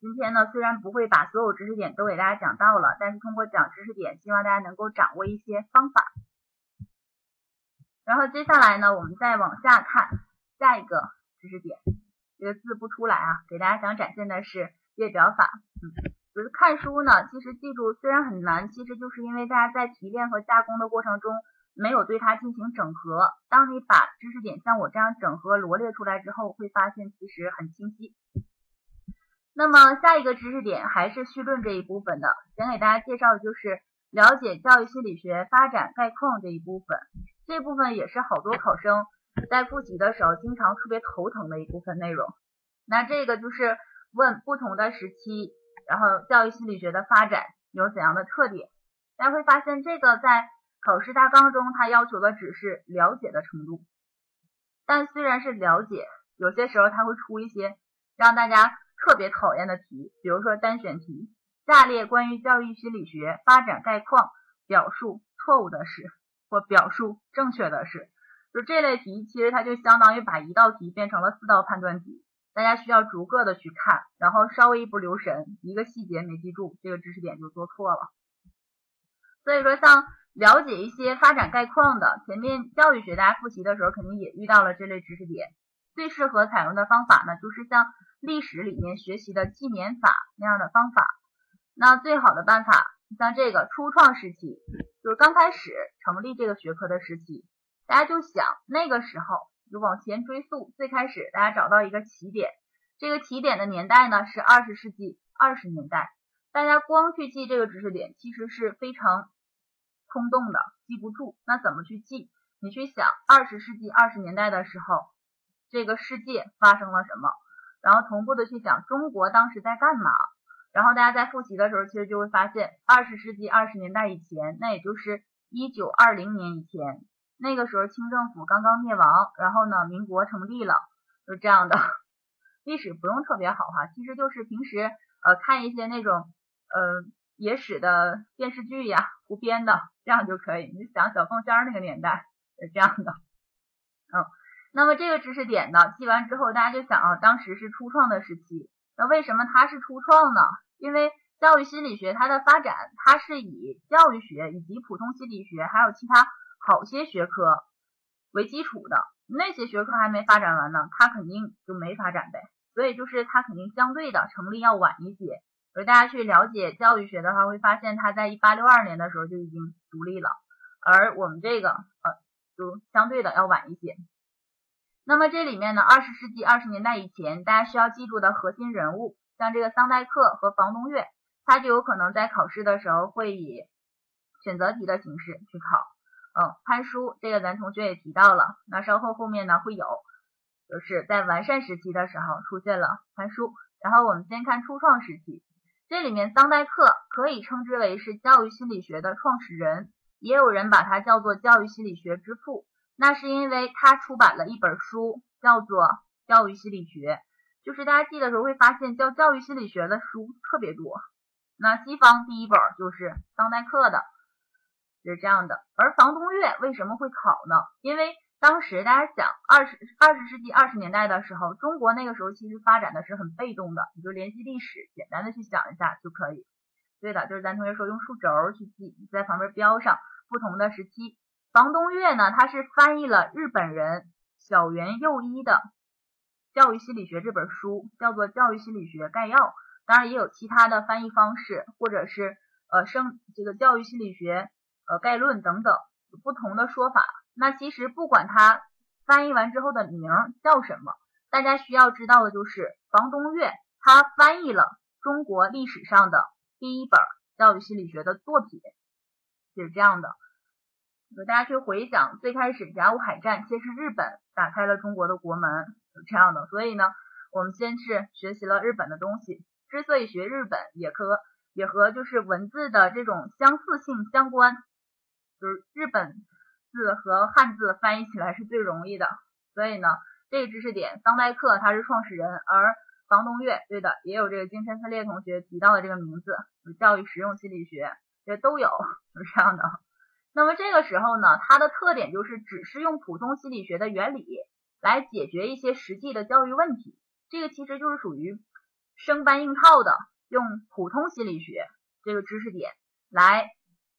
今天呢，虽然不会把所有知识点都给大家讲到了，但是通过讲知识点，希望大家能够掌握一些方法。然后接下来呢，我们再往下看下一个知识点。这个字不出来啊，给大家想展现的是列表法。嗯，就是看书呢，其实记住虽然很难，其实就是因为大家在提炼和加工的过程中没有对它进行整合。当你把知识点像我这样整合罗列出来之后，会发现其实很清晰。那么下一个知识点还是绪论这一部分的，想给大家介绍的就是了解教育心理学发展概况这一部分。这部分也是好多考生。在复习的时候，经常特别头疼的一部分内容。那这个就是问不同的时期，然后教育心理学的发展有怎样的特点？大家会发现，这个在考试大纲中，它要求的只是了解的程度。但虽然是了解，有些时候它会出一些让大家特别讨厌的题，比如说单选题：下列关于教育心理学发展概况，表述错误的是，或表述正确的是。就这类题，其实它就相当于把一道题变成了四道判断题，大家需要逐个的去看，然后稍微一不留神，一个细节没记住，这个知识点就做错了。所以说，像了解一些发展概况的，前面教育学大家复习的时候肯定也遇到了这类知识点。最适合采用的方法呢，就是像历史里面学习的纪年法那样的方法。那最好的办法，像这个初创时期，就是刚开始成立这个学科的时期。大家就想那个时候就往前追溯，最开始大家找到一个起点，这个起点的年代呢是二十世纪二十年代。大家光去记这个知识点其实是非常冲动的，记不住。那怎么去记？你去想二十世纪二十年代的时候，这个世界发生了什么，然后同步的去想中国当时在干嘛。然后大家在复习的时候，其实就会发现，二十世纪二十年代以前，那也就是一九二零年以前，那个时候清政府刚刚灭亡，然后呢，民国成立了，就是这样的。历史不用特别好哈，其实就是平时呃看一些那种呃野史的电视剧呀，胡编的，这样就可以。你想小凤仙那个年代是这样的，嗯，那么这个知识点呢，记完之后，大家就想啊，当时是初创的时期，那为什么它是初创呢？因为教育心理学它的发展，它是以教育学以及普通心理学还有其他好些学科为基础的。那些学科还没发展完呢，它肯定就没发展呗。所以就是它肯定相对的成立要晚一些。而大家去了解教育学的话，会发现它在一八六二年的时候就已经独立了，而我们这个呃就相对的要晚一些。那么这里面呢，二十世纪二十年代以前，大家需要记住的核心人物，像这个桑代克和房东岳，他就有可能在考试的时候会以选择题的形式去考。嗯，潘叔这个咱同学也提到了，那稍后后面呢会有，就是在完善时期的时候出现了潘叔。然后我们先看初创时期，这里面桑代克可以称之为是教育心理学的创始人，也有人把他叫做教育心理学之父。那是因为他出版了一本书，叫做《教育心理学》，就是大家记的时候会发现教教育心理学的书特别多。那西方第一本就是桑代克的。是这样的，而房东岳为什么会考呢？因为当时大家想，二十二十世纪二十年代的时候，中国那个时候其实发展的是很被动的，你就联系历史，简单的去想一下就可以。对的，就是咱同学说用数轴去记，你在旁边标上不同的时期。房东岳呢，他是翻译了日本人小原佑一的《教育心理学》这本书，叫做《教育心理学概要》，当然也有其他的翻译方式，或者是呃生这个教育心理学。呃，概论等等不同的说法。那其实不管它翻译完之后的名叫什么，大家需要知道的就是房东岳他翻译了中国历史上的第一本教育心理学的作品，就是这样的。大家去回想，最开始甲午海战，其实日本打开了中国的国门，是这样的。所以呢，我们先是学习了日本的东西。之所以学日本，也和也和就是文字的这种相似性相关。就是日本字和汉字翻译起来是最容易的，所以呢，这个知识点，桑代克他是创始人，而房东岳，对的，也有这个精神分裂同学提到的这个名字，教育实用心理学，这都有，是这样的。那么这个时候呢，它的特点就是只是用普通心理学的原理来解决一些实际的教育问题，这个其实就是属于生搬硬套的，用普通心理学这个知识点来。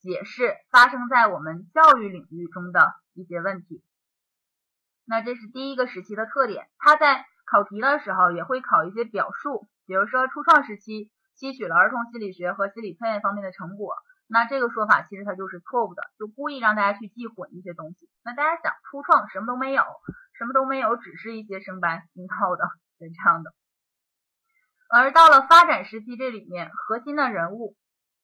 解释发生在我们教育领域中的一些问题。那这是第一个时期的特点。它在考题的时候也会考一些表述，比如说初创时期吸取了儿童心理学和心理测验方面的成果。那这个说法其实它就是错误的，就故意让大家去记混一些东西。那大家想，初创什么都没有，什么都没有，只是一些生搬硬套的，是这样的。而到了发展时期，这里面核心的人物。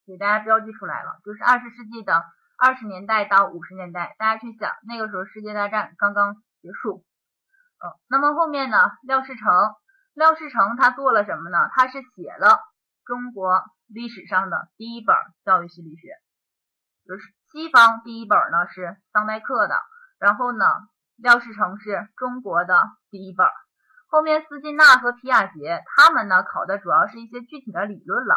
给大家标记出来了，就是二十世纪的二十年代到五十年代，大家去想那个时候世界大战刚刚结束，嗯，那么后面呢，廖世成，廖世成他做了什么呢？他是写了中国历史上的第一本教育心理学，就是西方第一本呢是桑代克的，然后呢，廖世成是中国的第一本，后面斯金纳和皮亚杰他们呢考的主要是一些具体的理论了。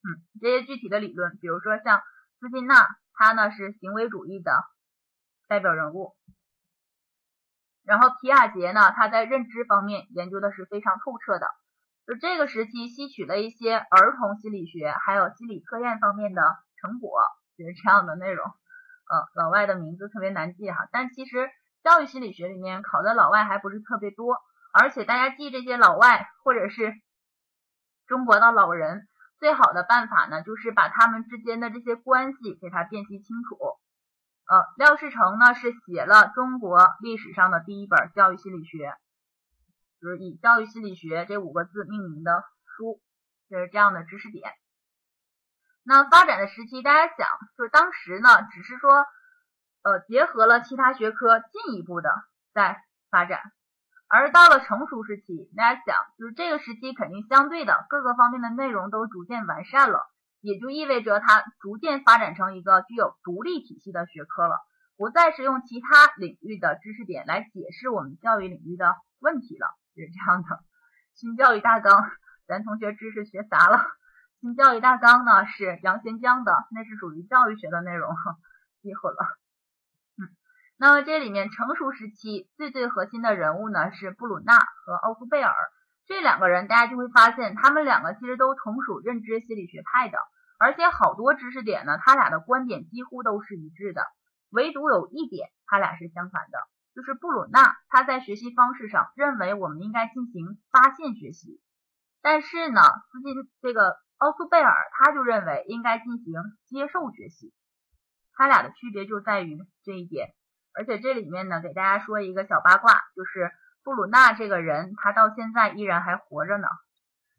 嗯，这些具体的理论，比如说像斯金纳，他呢是行为主义的代表人物。然后皮亚杰呢，他在认知方面研究的是非常透彻的。就这个时期吸取了一些儿童心理学还有心理测验方面的成果，就是这样的内容。嗯，老外的名字特别难记哈，但其实教育心理学里面考的老外还不是特别多，而且大家记这些老外或者是中国的老人。最好的办法呢，就是把他们之间的这些关系给他辨析清楚。呃，廖世成呢是写了中国历史上的第一本教育心理学，就是以教育心理学这五个字命名的书，就是这样的知识点。那发展的时期，大家想，就是当时呢，只是说，呃，结合了其他学科，进一步的在发展。而到了成熟时期，大家想，就是这个时期肯定相对的各个方面的内容都逐渐完善了，也就意味着它逐渐发展成一个具有独立体系的学科了，不再是用其他领域的知识点来解释我们教育领域的问题了，是这样的。新教育大纲，咱同学知识学杂了。新教育大纲呢是杨贤江的，那是属于教育学的内容，记混了。那么这里面成熟时期最最核心的人物呢是布鲁纳和奥苏贝尔这两个人，大家就会发现他们两个其实都同属认知心理学派的，而且好多知识点呢，他俩的观点几乎都是一致的，唯独有一点他俩是相反的，就是布鲁纳他在学习方式上认为我们应该进行发现学习，但是呢，斯金这个奥苏贝尔他就认为应该进行接受学习，他俩的区别就在于这一点。而且这里面呢，给大家说一个小八卦，就是布鲁纳这个人，他到现在依然还活着呢。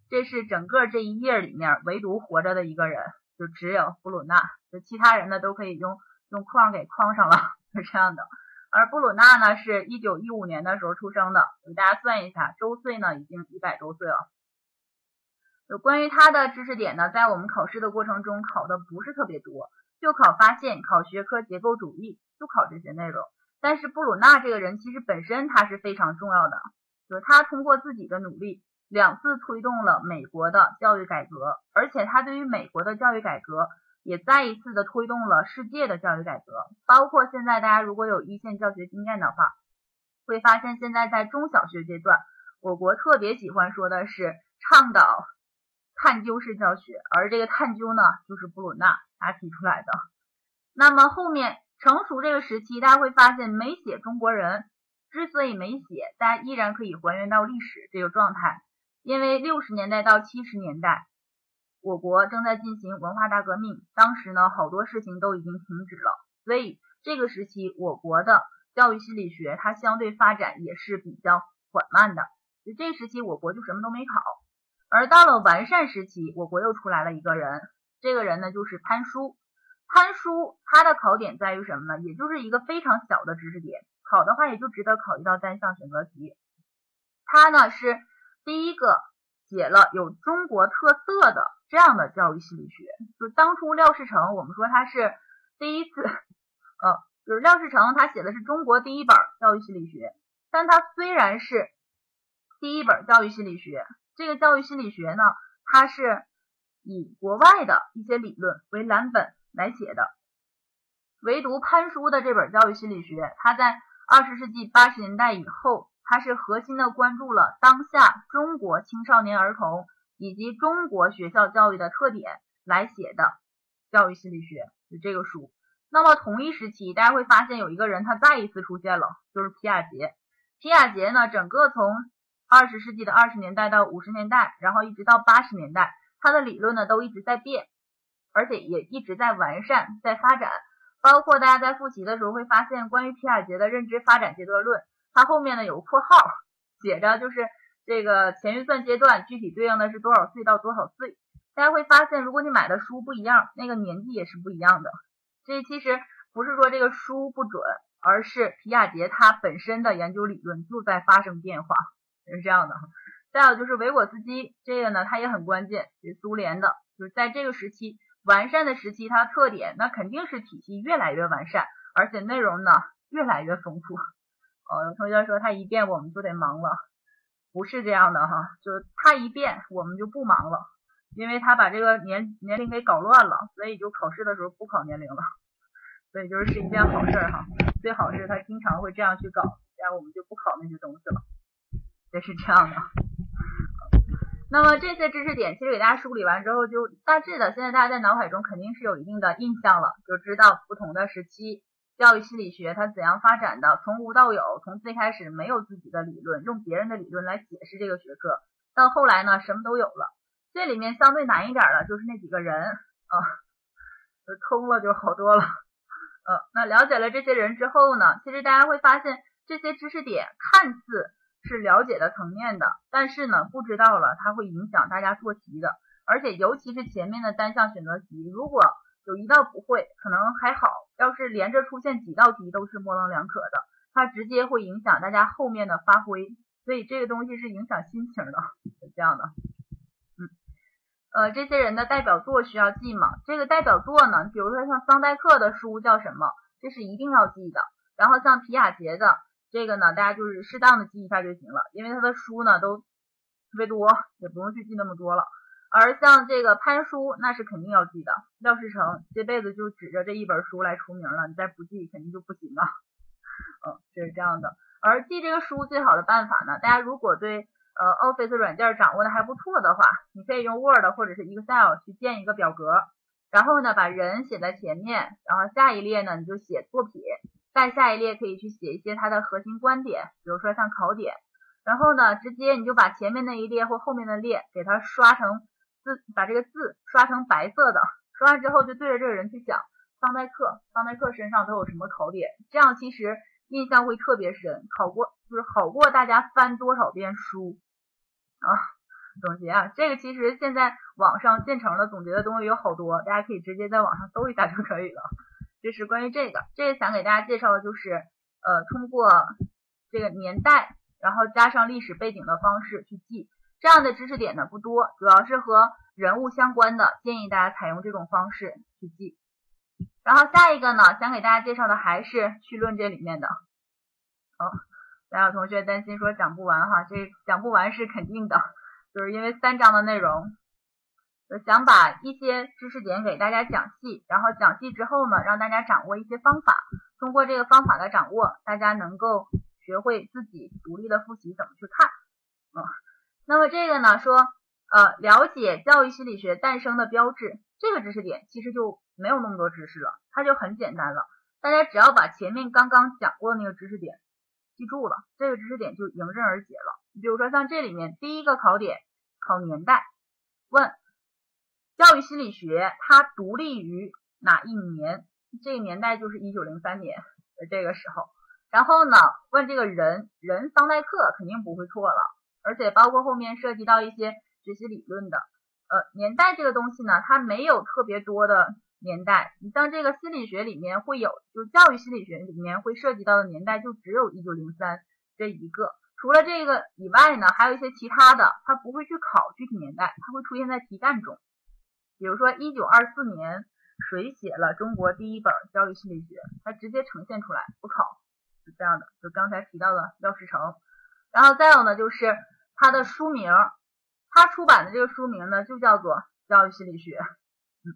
这是整个这一页里面唯独活着的一个人，就只有布鲁纳，就其他人呢都可以用用框给框上了，是这样的。而布鲁纳呢，是一九一五年的时候出生的，给大家算一下，周岁呢已经一百周岁了。有关于他的知识点呢，在我们考试的过程中考的不是特别多，就考发现，考学科结构主义。就考这些内容，但是布鲁纳这个人其实本身他是非常重要的，就是他通过自己的努力，两次推动了美国的教育改革，而且他对于美国的教育改革也再一次的推动了世界的教育改革，包括现在大家如果有一线教学经验的话，会发现现在在中小学阶段，我国特别喜欢说的是倡导探究式教学，而这个探究呢，就是布鲁纳他提出来的，那么后面。成熟这个时期，大家会发现没写中国人，之所以没写，大家依然可以还原到历史这个状态，因为六十年代到七十年代，我国正在进行文化大革命，当时呢好多事情都已经停止了，所以这个时期我国的教育心理学它相对发展也是比较缓慢的，就这时期我国就什么都没考，而到了完善时期，我国又出来了一个人，这个人呢就是潘叔。潘叔他的考点在于什么呢？也就是一个非常小的知识点，考的话也就值得考一道单项选择题。他呢是第一个写了有中国特色的这样的教育心理学。就当初廖世成，我们说他是第一次，呃，就是廖世成他写的是中国第一本教育心理学，但他虽然是第一本教育心理学，这个教育心理学呢，它是以国外的一些理论为蓝本。来写的，唯独潘叔的这本教育心理学，他在二十世纪八十年代以后，他是核心的关注了当下中国青少年儿童以及中国学校教育的特点来写的教育心理学，就这个书。那么同一时期，大家会发现有一个人他再一次出现了，就是皮亚杰。皮亚杰呢，整个从二十世纪的二十年代到五十年代，然后一直到八十年代，他的理论呢都一直在变。而且也一直在完善，在发展，包括大家在复习的时候会发现，关于皮亚杰的认知发展阶段论，它后面呢有个括号，写着就是这个前运算阶段具体对应的是多少岁到多少岁。大家会发现，如果你买的书不一样，那个年纪也是不一样的。这其实不是说这个书不准，而是皮亚杰他本身的研究理论就在发生变化，是这样的。再有就是维果斯基，这个呢它也很关键，是苏联的，就是在这个时期。完善的时期，它特点那肯定是体系越来越完善，而且内容呢越来越丰富。哦，有同学说他一变我们就得忙了，不是这样的哈，就是他一变我们就不忙了，因为他把这个年年龄给搞乱了，所以就考试的时候不考年龄了，所以就是是一件好事哈。最好是他经常会这样去搞，这样我们就不考那些东西了，也是这样的。那么这些知识点其实给大家梳理完之后，就大致的，现在大家在脑海中肯定是有一定的印象了，就知道不同的时期教育心理学它怎样发展的，从无到有，从最开始没有自己的理论，用别人的理论来解释这个学科，到后来呢什么都有了。这里面相对难一点的就是那几个人啊，通了就好多了。呃，那了解了这些人之后呢，其实大家会发现这些知识点看似。是了解的层面的，但是呢，不知道了，它会影响大家做题的，而且尤其是前面的单项选择题，如果有一道不会，可能还好；要是连着出现几道题都是模棱两可的，它直接会影响大家后面的发挥。所以这个东西是影响心情的，是这样的。嗯，呃，这些人的代表作需要记吗？这个代表作呢，比如说像桑代克的书叫什么，这是一定要记的。然后像皮亚杰的这个呢，大家就是适当的记一下就行了，因为他的书呢都特别多，也不用去记那么多了。而像这个潘叔，那是肯定要记的。廖世成这辈子就指着这一本书来出名了，你再不记肯定就不行啊。嗯，就是这样的。而记这个书最好的办法呢，大家如果对呃 Office 软件掌握的还不错的话，你可以用 Word 或者是 Excel 去建一个表格，然后呢把人写在前面，然后下一列呢你就写作品，在下一列可以去写一些它的核心观点，比如说像考点，然后呢直接你就把前面那一列或后面的列给它刷成。字把这个字刷成白色的，刷完之后就对着这个人去想，桑代克，桑代克身上都有什么考点，这样其实印象会特别深，考过就是好过大家翻多少遍书啊。总结啊，这个其实现在网上现成的总结的东西有好多，大家可以直接在网上搜一下就可以了。这是关于这个，这个想给大家介绍的就是呃通过这个年代，然后加上历史背景的方式去记。这样的知识点呢不多，主要是和人物相关的，建议大家采用这种方式去记。然后下一个呢，想给大家介绍的还是绪论这里面的。哦，咱有同学担心说讲不完哈，这讲不完是肯定的，就是因为三章的内容，想把一些知识点给大家讲细，然后讲细之后呢，让大家掌握一些方法，通过这个方法的掌握，大家能够学会自己独立的复习怎么去看，嗯。那么这个呢，说呃了解教育心理学诞生的标志，这个知识点其实就没有那么多知识了，它就很简单了。大家只要把前面刚刚讲过的那个知识点记住了，这个知识点就迎刃而解了。你比如说像这里面第一个考点考年代，问教育心理学它独立于哪一年？这个年代就是一九零三年的这个时候。然后呢，问这个人人桑代克肯定不会错了。而且包括后面涉及到一些学习理论的，呃，年代这个东西呢，它没有特别多的年代。你像这个心理学里面会有，就教育心理学里面会涉及到的年代，就只有一九零三这一个。除了这个以外呢，还有一些其他的，它不会去考具体年代，它会出现在题干中。比如说一九二四年谁写了中国第一本教育心理学，它直接呈现出来不考，是这样的。就刚才提到的廖世成。然后再有呢，就是他的书名，他出版的这个书名呢，就叫做《教育心理学》。嗯，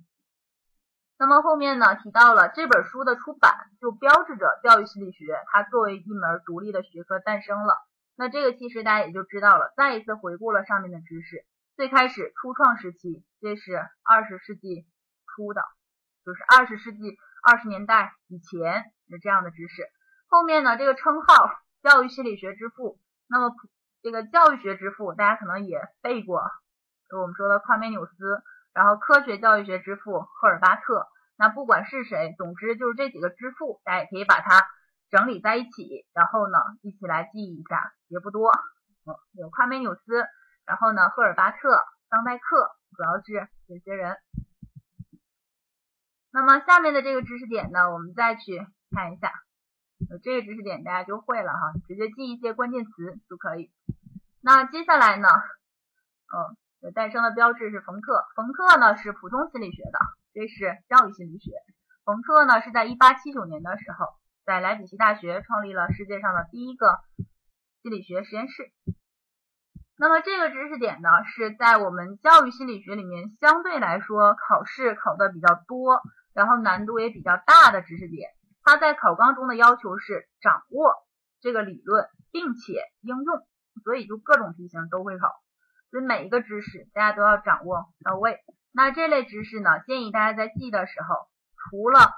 那么后面呢，提到了这本书的出版，就标志着教育心理学它作为一门独立的学科诞生了。那这个其实大家也就知道了，再一次回顾了上面的知识。最开始初创时期，这是二十世纪初的，就是二十世纪二十年代以前的这样的知识。后面呢，这个称号“教育心理学之父”。那么这个教育学之父，大家可能也背过，就我们说的夸美纽斯，然后科学教育学之父赫尔巴特。那不管是谁，总之就是这几个之父，大家也可以把它整理在一起，然后呢一起来记忆一下，也不多。嗯，有夸美纽斯，然后呢赫尔巴特、桑代克，主要是这些人。那么下面的这个知识点呢，我们再去看一下。这个知识点大家就会了哈，直接记一些关键词就可以。那接下来呢，嗯，诞生的标志是冯特。冯特呢是普通心理学的，这是教育心理学。冯特呢是在1879年的时候，在莱比锡大学创立了世界上的第一个心理学实验室。那么这个知识点呢是在我们教育心理学里面相对来说考试考的比较多，然后难度也比较大的知识点。它在考纲中的要求是掌握这个理论，并且应用，所以就各种题型都会考，所以每一个知识大家都要掌握到位。那这类知识呢，建议大家在记的时候，除了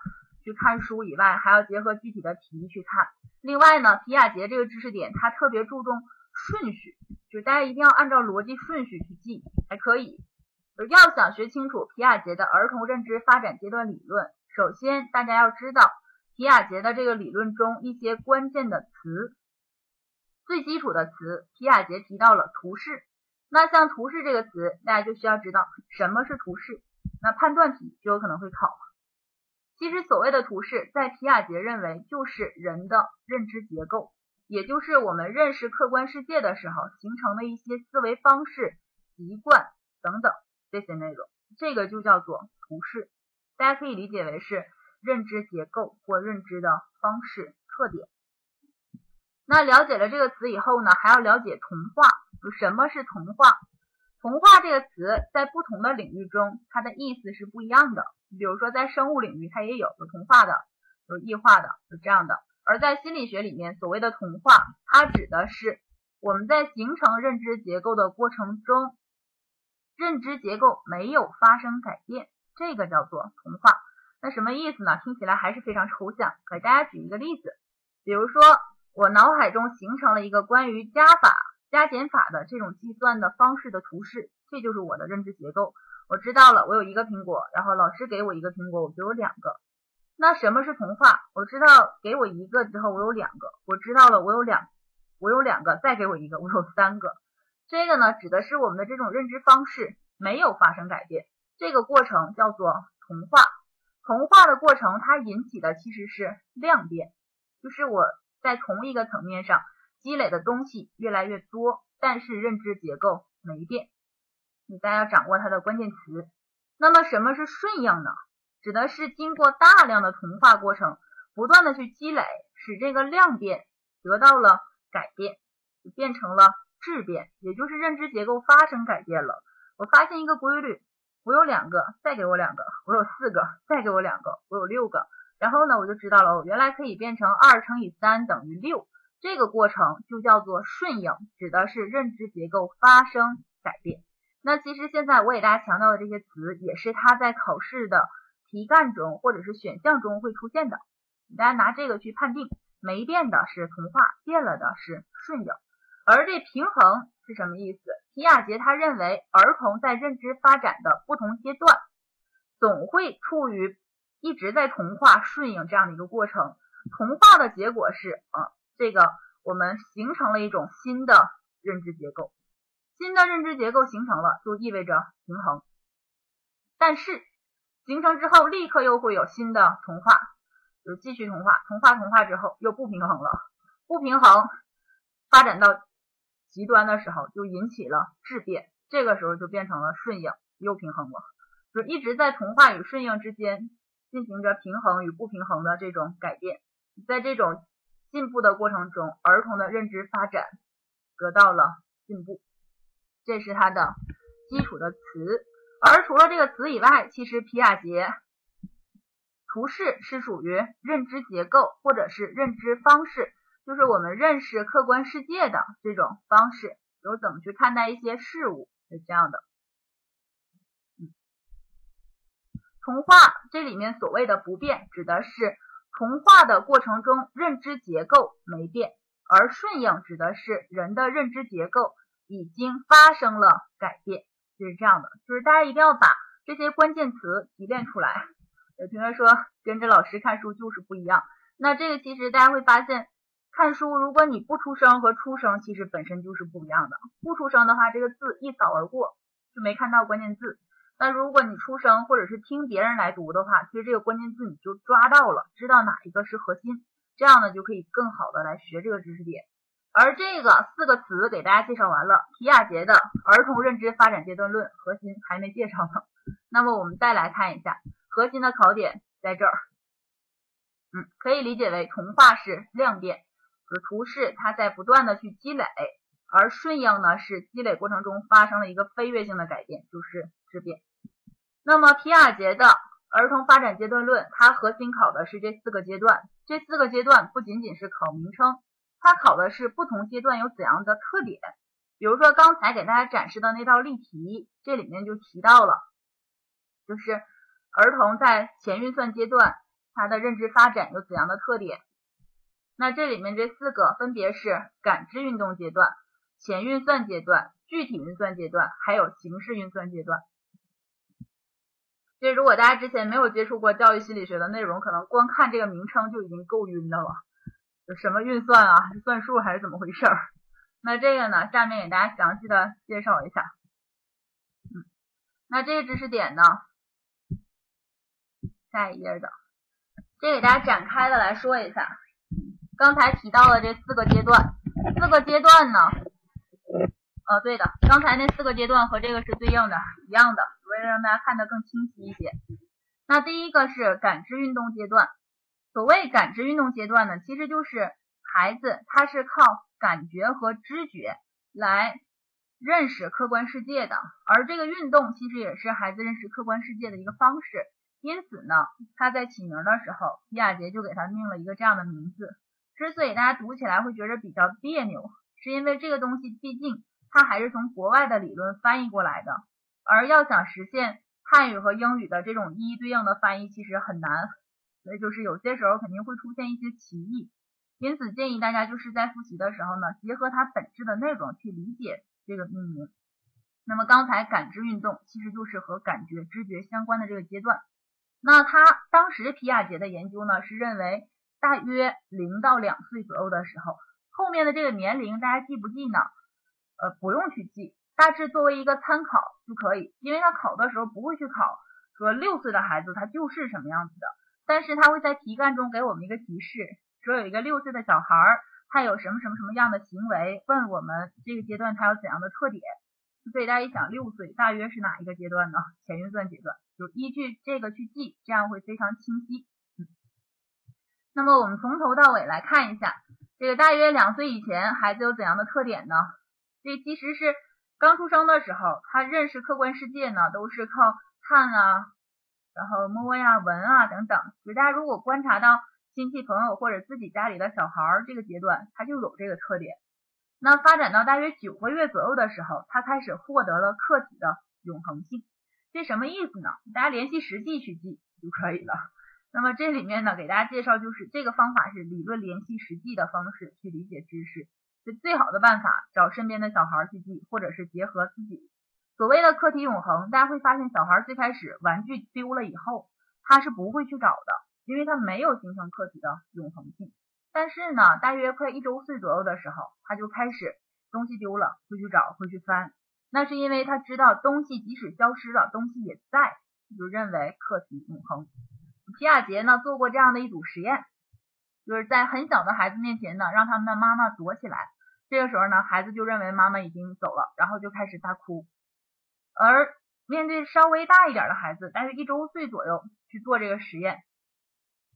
去看书以外，还要结合具体的题去看。另外呢，皮亚杰这个知识点，它特别注重顺序，就是大家一定要按照逻辑顺序去记才可以。要想学清楚皮亚杰的儿童认知发展阶段理论，首先大家要知道。皮亚杰的这个理论中一些关键的词，最基础的词，皮亚杰提到了图示，那像图示这个词，大家就需要知道什么是图示。那判断题就有可能会考。其实所谓的图示，在皮亚杰认为就是人的认知结构，也就是我们认识客观世界的时候形成的一些思维方式、习惯等等这些内容，这个就叫做图示。大家可以理解为是认知结构或认知的方式特点。那了解了这个词以后呢，还要了解童话。就什么是童话？童话这个词在不同的领域中，它的意思是不一样的。比如说，在生物领域，它也有有童话的，有异化的，有这样的。而在心理学里面，所谓的同化，它指的是我们在形成认知结构的过程中，认知结构没有发生改变，这个叫做同化。那什么意思呢？听起来还是非常抽象。给大家举一个例子，比如说，我脑海中形成了一个关于加法。加减法的这种计算的方式的图示，这就是我的认知结构。我知道了，我有一个苹果，然后老师给我一个苹果，我就有两个。那什么是童话？我知道给我一个之后，我有两个。我知道了，我有两，我有两个，再给我一个，我有三个。这个呢，指的是我们的这种认知方式没有发生改变，这个过程叫做童话。童话的过程，它引起的其实是量变，就是我在同一个层面上。积累的东西越来越多，但是认知结构没变，你大家要掌握它的关键词。那么什么是顺应呢？指的是经过大量的同化过程，不断的去积累，使这个量变得到了改变，变成了质变，也就是认知结构发生改变了。我发现一个规律，我有两个，再给我两个，我有四个，再给我两个，我有六个，然后呢，我就知道了，我原来可以变成二乘以三等于六。这个过程就叫做顺应，指的是认知结构发生改变。那其实现在我给大家强调的这些词，也是它在考试的题干中或者是选项中会出现的。大家拿这个去判定，没变的是童话，变了的是顺应。而这平衡是什么意思？皮亚杰他认为，儿童在认知发展的不同阶段，总会处于一直在同化顺应这样的一个过程。同化的结果是啊。这个我们形成了一种新的认知结构，新的认知结构形成了，就意味着平衡。但是形成之后，立刻又会有新的同化，就继续同化，同化同化之后又不平衡了，不平衡发展到极端的时候，就引起了质变，这个时候就变成了顺应，又平衡了，就一直在同化与顺应之间进行着平衡与不平衡的这种改变，在这种。进步的过程中，儿童的认知发展得到了进步，这是它的基础的词。而除了这个词以外，其实皮亚杰图示是属于认知结构或者是认知方式，就是我们认识客观世界的这种方式，有怎么去看待一些事物，是这样的。童话这里面所谓的不变，指的是。同化的过程中，认知结构没变，而顺应指的是人的认知结构已经发生了改变，就是这样的。就是大家一定要把这些关键词提炼出来。有同学说跟着老师看书就是不一样，那这个其实大家会发现，看书如果你不出声和出声，其实本身就是不一样的。不出声的话，这个字一扫而过，就没看到关键字。那如果你出声或者是听别人来读的话，其实这个关键字你就抓到了，知道哪一个是核心，这样呢就可以更好的来学这个知识点。而这个四个词给大家介绍完了，皮亚杰的儿童认知发展阶段论核心还没介绍呢。那么我们再来看一下核心的考点在这儿，嗯，可以理解为同化是量变，就是图示它在不断的去积累。而顺应呢，是积累过程中发生了一个飞跃性的改变，就是质变。那么皮亚杰的儿童发展阶段论，它核心考的是这四个阶段。这四个阶段不仅仅是考名称，它考的是不同阶段有怎样的特点。比如说刚才给大家展示的那道例题，这里面就提到了，就是儿童在前运算阶段，他的认知发展有怎样的特点。那这里面这四个分别是感知运动阶段。前运算阶段、具体运算阶段，还有形式运算阶段。所以，如果大家之前没有接触过教育心理学的内容，可能光看这个名称就已经够晕的了。有什么运算啊？是算数还是怎么回事儿？那这个呢，下面给大家详细的介绍一下。嗯，那这个知识点呢，下一页的，这给大家展开的来说一下。刚才提到的这四个阶段，四个阶段呢，呃，对的，刚才那四个阶段和这个是对应的，一样的，为了让大家看得更清晰一些。那第一个是感知运动阶段，所谓感知运动阶段呢，其实就是孩子他是靠。感觉和知觉来认识客观世界的，而这个运动其实也是孩子认识客观世界的一个方式。因此呢，他在起名的时候，皮亚杰就给他命了一个这样的名字。之所以大家读起来会觉得比较别扭，是因为这个东西毕竟它还是从国外的理论翻译过来的，而要想实现汉语和英语的这种一一对应的翻译，其实很难。所以就是有些时候肯定会出现一些歧义。因此，建议大家就是在复习的时候呢，结合它本质的内容去理解这个命名。那么刚才感知运动其实就是和感觉、知觉相关的这个阶段。那他当时皮亚杰的研究呢，是认为大约零到两岁左右的时候，后面的这个年龄大家记不记呢？呃，不用去记，大致作为一个参考就可以，因为他考的时候不会去考说六岁的孩子他就是什么样子的，但是他会在题干中给我们一个提示。说有一个六岁的小孩儿，他有什么什么什么样的行为？问我们这个阶段他有怎样的特点？所以大家一想，六岁大约是哪一个阶段呢？前运算阶段，就依据这个去记，这样会非常清晰。嗯，那么我们从头到尾来看一下，这个大约两岁以前孩子有怎样的特点呢？这其实是刚出生的时候，他认识客观世界呢，都是靠看啊，然后摸呀、闻啊等等。所以大家如果观察到。亲戚朋友或者自己家里的小孩儿，这个阶段他就有这个特点。那发展到大约九个月左右的时候，他开始获得了客体的永恒性。这什么意思呢？大家联系实际去记就可以了。那么这里面呢，给大家介绍就是这个方法是理论联系实际的方式去理解知识。这最好的办法，找身边的小孩去记，或者是结合自己。所谓的客体永恒，大家会发现小孩最开始玩具丢了以后，他是不会去找的。因为他没有形成客体的永恒性，但是呢，大约快一周岁左右的时候，他就开始东西丢了会去找会去翻，那是因为他知道东西即使消失了，东西也在，就认为客体永恒。皮亚杰呢做过这样的一组实验，就是在很小的孩子面前呢，让他们的妈妈躲起来，这个时候呢，孩子就认为妈妈已经走了，然后就开始大哭。而面对稍微大一点的孩子，大约一周岁左右去做这个实验。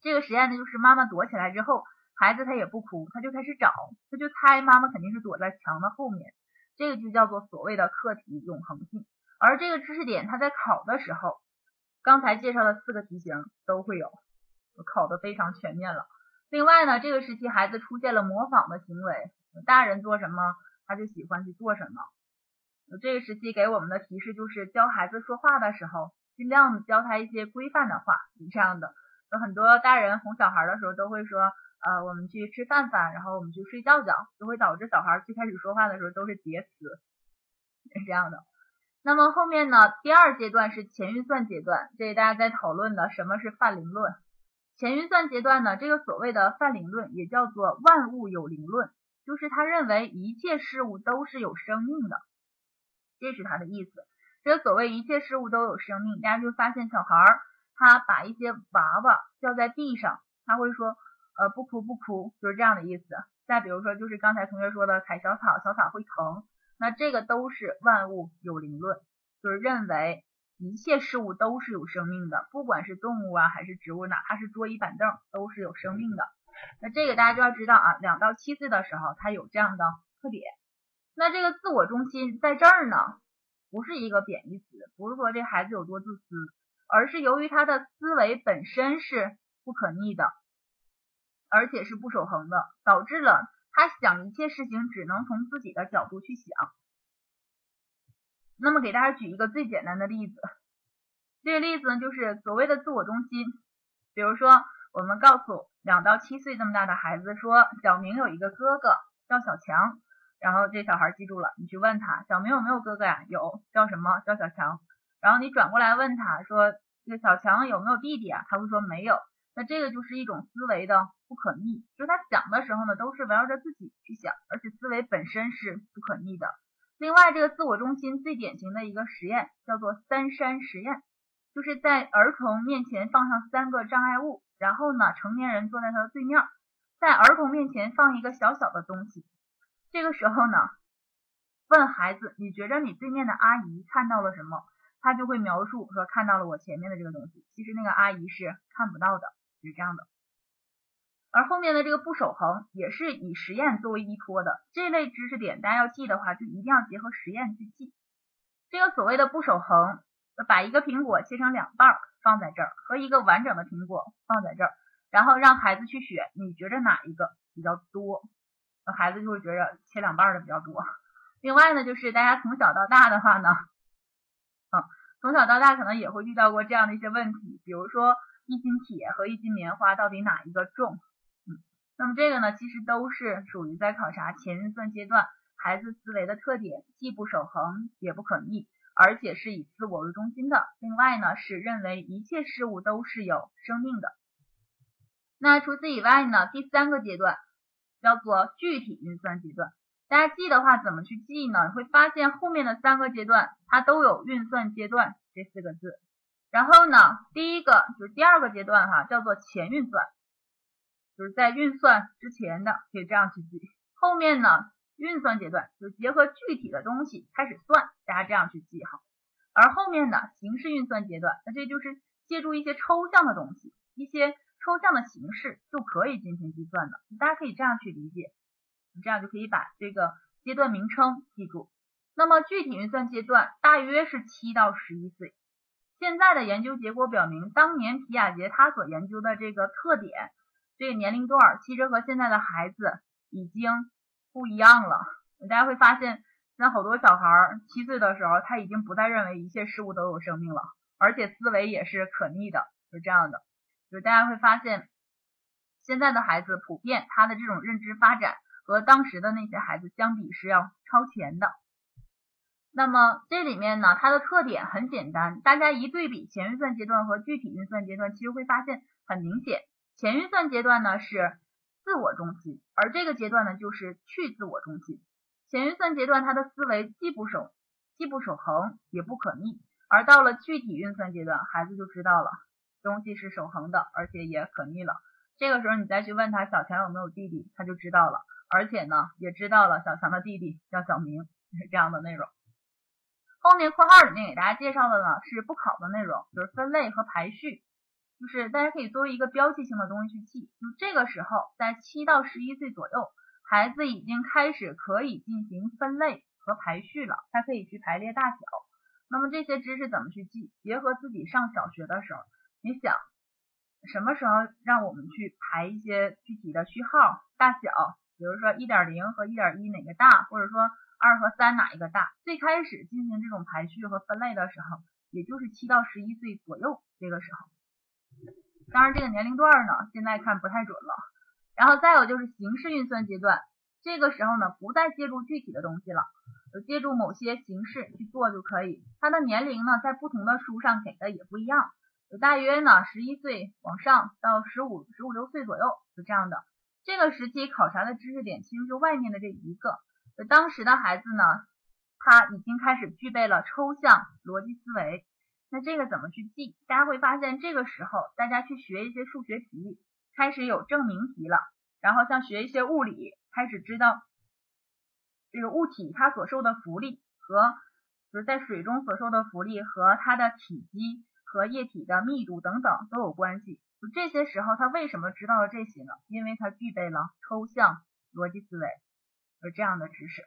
这个实验呢，就是妈妈躲起来之后，孩子他也不哭，他就开始找，他就猜妈妈肯定是躲在墙的后面，这个就叫做所谓的课题永恒性。而这个知识点，他在考的时候，刚才介绍的四个题型都会有，考的非常全面了。另外呢，这个时期孩子出现了模仿的行为，大人做什么他就喜欢去做什么。这个时期给我们的提示就是教孩子说话的时候，尽量教他一些规范的话，是这样的。有很多大人哄小孩的时候都会说，呃，我们去吃饭饭，然后我们去睡觉觉，就会导致小孩最开始说话的时候都是叠词，是这样的。那么后面呢，第二阶段是前运算阶段，这里大家在讨论的什么是泛灵论。前运算阶段呢，这个所谓的泛灵论也叫做万物有灵论，就是他认为一切事物都是有生命的，这是他的意思。这所谓一切事物都有生命，大家就发现小孩儿。他把一些娃娃掉在地上，他会说，呃，不哭不哭，就是这样的意思。再比如说，就是刚才同学说的踩小草，小草会疼，那这个都是万物有灵论，就是认为一切事物都是有生命的，不管是动物啊还是植物，哪怕是桌椅板凳都是有生命的。那这个大家就要知道啊，两到七岁的时候，他有这样的特点。那这个自我中心在这儿呢，不是一个贬义词，不是说这孩子有多自私。而是由于他的思维本身是不可逆的，而且是不守恒的，导致了他想一切事情只能从自己的角度去想。那么给大家举一个最简单的例子，这个例子呢就是所谓的自我中心。比如说，我们告诉两到七岁这么大的孩子说，小明有一个哥哥叫小强，然后这小孩记住了，你去问他，小明有没有哥哥呀？有，叫什么？叫小强。然后你转过来问他说：“这个小强有没有弟弟啊？”他会说没有。那这个就是一种思维的不可逆，就是他想的时候呢，都是围绕着自己去想，而且思维本身是不可逆的。另外，这个自我中心最典型的一个实验叫做三山实验，就是在儿童面前放上三个障碍物，然后呢，成年人坐在他的对面，在儿童面前放一个小小的东西，这个时候呢，问孩子，你觉着你对面的阿姨看到了什么？他就会描述说看到了我前面的这个东西，其实那个阿姨是看不到的，是这样的。而后面的这个不守恒也是以实验作为依托的这类知识点，大家要记的话，就一定要结合实验去记。这个所谓的不守恒，把一个苹果切成两半放在这儿，和一个完整的苹果放在这儿，然后让孩子去选，你觉着哪一个比较多？孩子就会觉着切两半的比较多。另外呢，就是大家从小到大的话呢。嗯，从小到大可能也会遇到过这样的一些问题，比如说一斤铁和一斤棉花到底哪一个重？嗯，那么这个呢，其实都是属于在考察前运算阶段孩子思维的特点，既不守恒也不可逆，而且是以自我为中心的。另外呢，是认为一切事物都是有生命的。那除此以外呢，第三个阶段叫做具体运算阶段。大家记的话怎么去记呢？会发现后面的三个阶段它都有运算阶段这四个字。然后呢，第一个就是第二个阶段哈，叫做前运算，就是在运算之前的，可以这样去记。后面呢，运算阶段就结合具体的东西开始算，大家这样去记哈。而后面的形式运算阶段，那这就是借助一些抽象的东西，一些抽象的形式就可以进行计算的。大家可以这样去理解。你这样就可以把这个阶段名称记住。那么具体运算阶段大约是七到十一岁。现在的研究结果表明，当年皮亚杰他所研究的这个特点，这个年龄段其实和现在的孩子已经不一样了。大家会发现，那好多小孩七岁的时候，他已经不再认为一切事物都有生命了，而且思维也是可逆的，是这样的。就是大家会发现，现在的孩子普遍他的这种认知发展。和当时的那些孩子相比是要超前的。那么这里面呢，它的特点很简单，大家一对比前运算阶段和具体运算阶段，其实会发现很明显，前运算阶段呢是自我中心，而这个阶段呢就是去自我中心。前运算阶段他的思维既不守既不守恒也不可逆，而到了具体运算阶段，孩子就知道了东西是守恒的，而且也可逆了。这个时候你再去问他小强有没有弟弟，他就知道了。而且呢，也知道了小强的弟弟叫小明，是这样的内容。后面括号里面给大家介绍的呢是不考的内容，就是分类和排序，就是大家可以作为一个标记性的东西去记。就这个时候，在七到十一岁左右，孩子已经开始可以进行分类和排序了，他可以去排列大小。那么这些知识怎么去记？结合自己上小学的时候，你想什么时候让我们去排一些具体的序号、大小？比如说一点零和一点一哪个大，或者说二和三哪一个大？最开始进行这种排序和分类的时候，也就是七到十一岁左右这个时候。当然这个年龄段呢，现在看不太准了。然后再有就是形式运算阶段，这个时候呢，不再借助具体的东西了，就借助某些形式去做就可以。它的年龄呢，在不同的书上给的也不一样，大约呢十一岁往上到十五十五六岁左右，是这样的。这个时期考察的知识点其实就外面的这一个，当时的孩子呢，他已经开始具备了抽象逻辑思维。那这个怎么去记？大家会发现，这个时候大家去学一些数学题，开始有证明题了。然后像学一些物理，开始知道这个物体它所受的浮力和就是在水中所受的浮力和它的体积和液体的密度等等都有关系。这些时候，他为什么知道了这些呢？因为他具备了抽象逻辑思维，有这样的知识。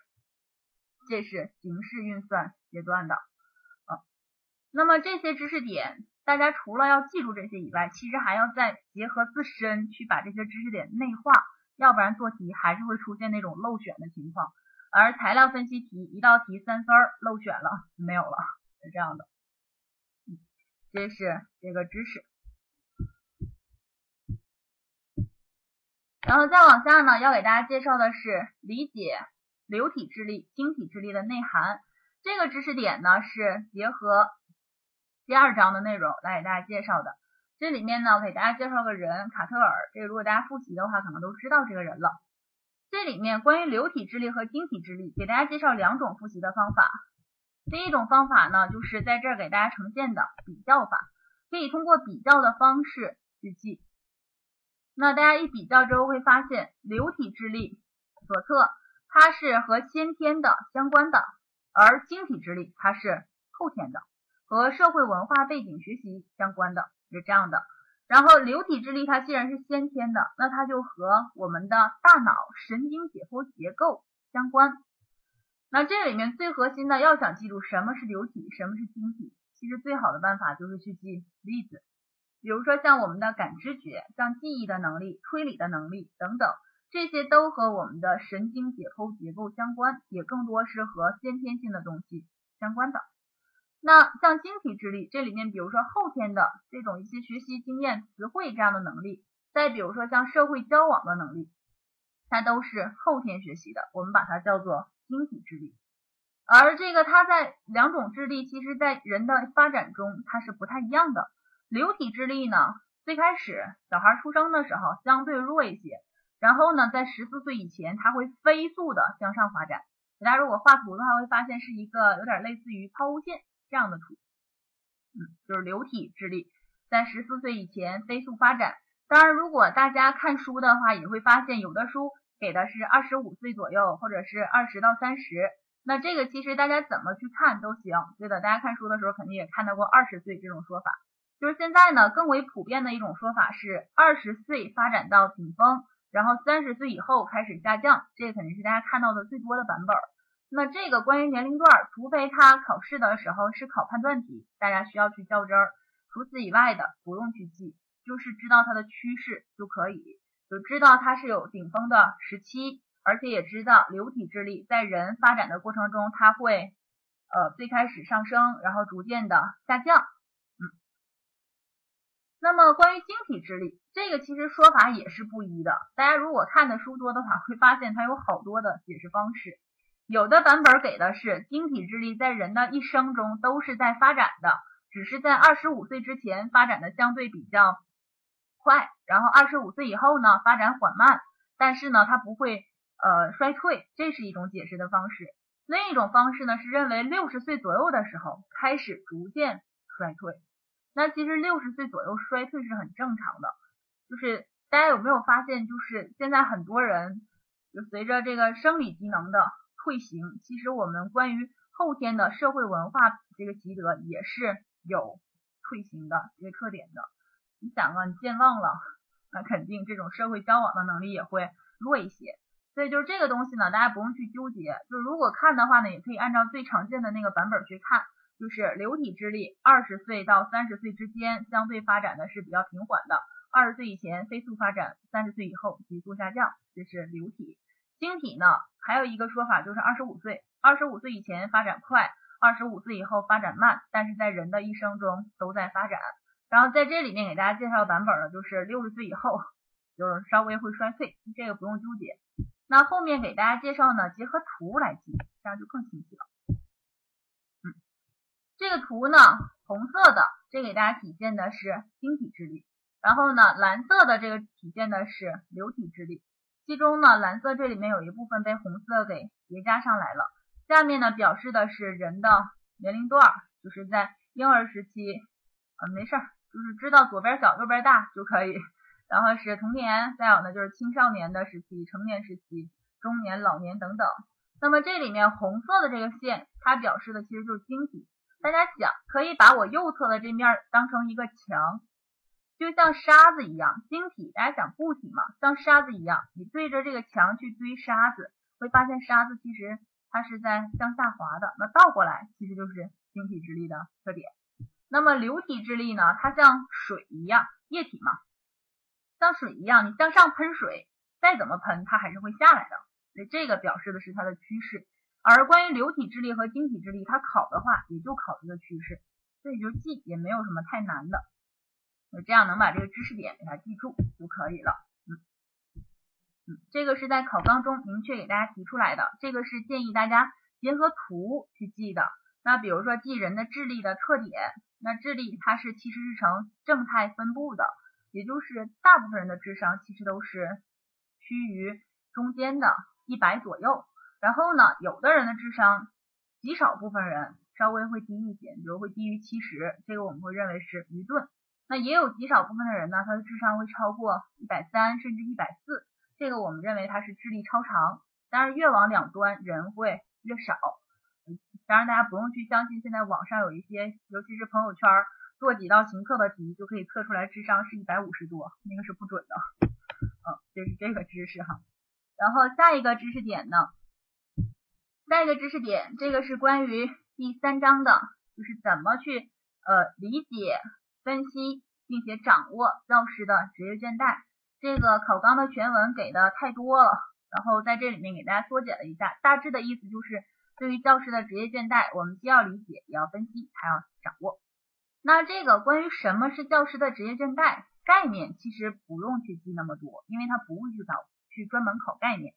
这是形式运算阶段的啊。那么这些知识点，大家除了要记住这些以外，其实还要再结合自身去把这些知识点内化，要不然做题还是会出现那种漏选的情况。而材料分析题一道题三分漏选了没有了，是这样的。这是这个知识。然后再往下呢，要给大家介绍的是理解流体智力、晶体智力的内涵。这个知识点呢是结合第二章的内容来给大家介绍的。这里面呢，我给大家介绍个人，卡特尔。这个如果大家复习的话，可能都知道这个人了。这里面关于流体智力和晶体智力，给大家介绍两种复习的方法。第一种方法呢，就是在这儿给大家呈现的比较法，可以通过比较的方式去记。那大家一比较之后会发现，流体智力左侧它是和先天的相关的，而晶体智力它是后天的，和社会文化背景学习相关的，是这样的。然后流体智力它既然是先天的，那它就和我们的大脑神经解剖结构相关。那这里面最核心的，要想记住什么是流体，什么是晶体，其实最好的办法就是去记例子。比如说像我们的感知觉、像记忆的能力、推理的能力等等，这些都和我们的神经解剖结构相关，也更多是和先天性的东西相关的。那像晶体智力，这里面比如说后天的这种一些学习经验、词汇这样的能力，再比如说像社会交往的能力，它都是后天学习的，我们把它叫做晶体智力。而这个它在两种智力，其实在人的发展中它是不太一样的。流体智力呢，最开始小孩出生的时候相对弱一些，然后呢，在十四岁以前，它会飞速的向上发展。大家如果画图的话，会发现是一个有点类似于抛物线这样的图，嗯，就是流体智力在十四岁以前飞速发展。当然，如果大家看书的话，也会发现有的书给的是二十五岁左右，或者是二十到三十。那这个其实大家怎么去看都行，对的，大家看书的时候肯定也看到过二十岁这种说法。就是现在呢，更为普遍的一种说法是二十岁发展到顶峰，然后三十岁以后开始下降，这肯定是大家看到的最多的版本。那这个关于年龄段，除非他考试的时候是考判断题，大家需要去较真儿，除此以外的不用去记，就是知道它的趋势就可以，就知道它是有顶峰的时期，而且也知道流体智力在人发展的过程中，它会呃最开始上升，然后逐渐的下降。嗯那么关于晶体智力，这个其实说法也是不一的。大家如果看的书多的话，会发现它有好多的解释方式。有的版本给的是晶体智力在人的一生中都是在发展的，只是在二十五岁之前发展的相对比较快，然后二十五岁以后呢发展缓慢，但是呢它不会呃衰退，这是一种解释的方式。另一种方式呢是认为六十岁左右的时候开始逐渐衰退。那其实六十岁左右衰退是很正常的，就是大家有没有发现，就是现在很多人就随着这个生理机能的退行，其实我们关于后天的社会文化这个习得也是有退行的这个特点的。你想啊，你健忘了，那肯定这种社会交往的能力也会弱一些。所以就是这个东西呢，大家不用去纠结。就是如果看的话呢，也可以按照最常见的那个版本去看。就是流体智力，二十岁到三十岁之间相对发展的是比较平缓的，二十岁以前飞速发展，三十岁以后急速下降，这是流体。晶体呢，还有一个说法就是二十五岁，二十五岁以前发展快，二十五岁以后发展慢，但是在人的一生中都在发展。然后在这里面给大家介绍版本呢，就是六十岁以后就是稍微会衰退，这个不用纠结。那后面给大家介绍呢，结合图来记，这样就更清晰了。嗯这个图呢，红色的这给大家体现的是晶体智力，然后呢，蓝色的这个体现的是流体智力。其中呢，蓝色这里面有一部分被红色给叠加上来了。下面呢，表示的是人的年龄段，就是在婴儿时期，呃，没事儿，就是知道左边小右边大就可以。然后是童年，再有呢就是青少年的时期、成年时期、中年、老年等等。那么这里面红色的这个线，它表示的其实就是晶体。大家想，可以把我右侧的这面当成一个墙，就像沙子一样，晶体。大家想固体嘛，像沙子一样，你对着这个墙去堆沙子，会发现沙子其实它是在向下滑的。那倒过来，其实就是晶体智力的特点。那么流体智力呢？它像水一样，液体嘛，像水一样，你向上喷水，再怎么喷，它还是会下来的。所以这个表示的是它的趋势。而关于流体智力和晶体智力，它考的话也就考这个趋势，所以就记也没有什么太难的，就这样能把这个知识点给它记住就可以了。嗯嗯，这个是在考纲中明确给大家提出来的，这个是建议大家结合图去记的。那比如说记人的智力的特点，那智力它是其实是呈正态分布的，也就是大部分人的智商其实都是趋于中间的，一百左右。然后呢，有的人的智商极少部分人稍微会低一些，比如会低于七十，这个我们会认为是愚钝。那也有极少部分的人呢，他的智商会超过一百三甚至一百四，这个我们认为他是智力超常。当然越往两端人会越少。当然，大家不用去相信，现在网上有一些，尤其是朋友圈做几道行测的题，就可以测出来智商是一百五十多，那个是不准的。嗯，就是这个知识哈。然后下一个知识点呢，下一个知识点，这个是关于第三章的，就是怎么去呃理解、分析并且掌握教师的职业倦怠。这个考纲的全文给的太多了，然后在这里面给大家缩减了一下，大致的意思就是。对于教师的职业倦怠，我们既要理解，也要分析，还要掌握。那这个关于什么是教师的职业倦怠概念，其实不用去记那么多，因为它不会去考，去专门考概念。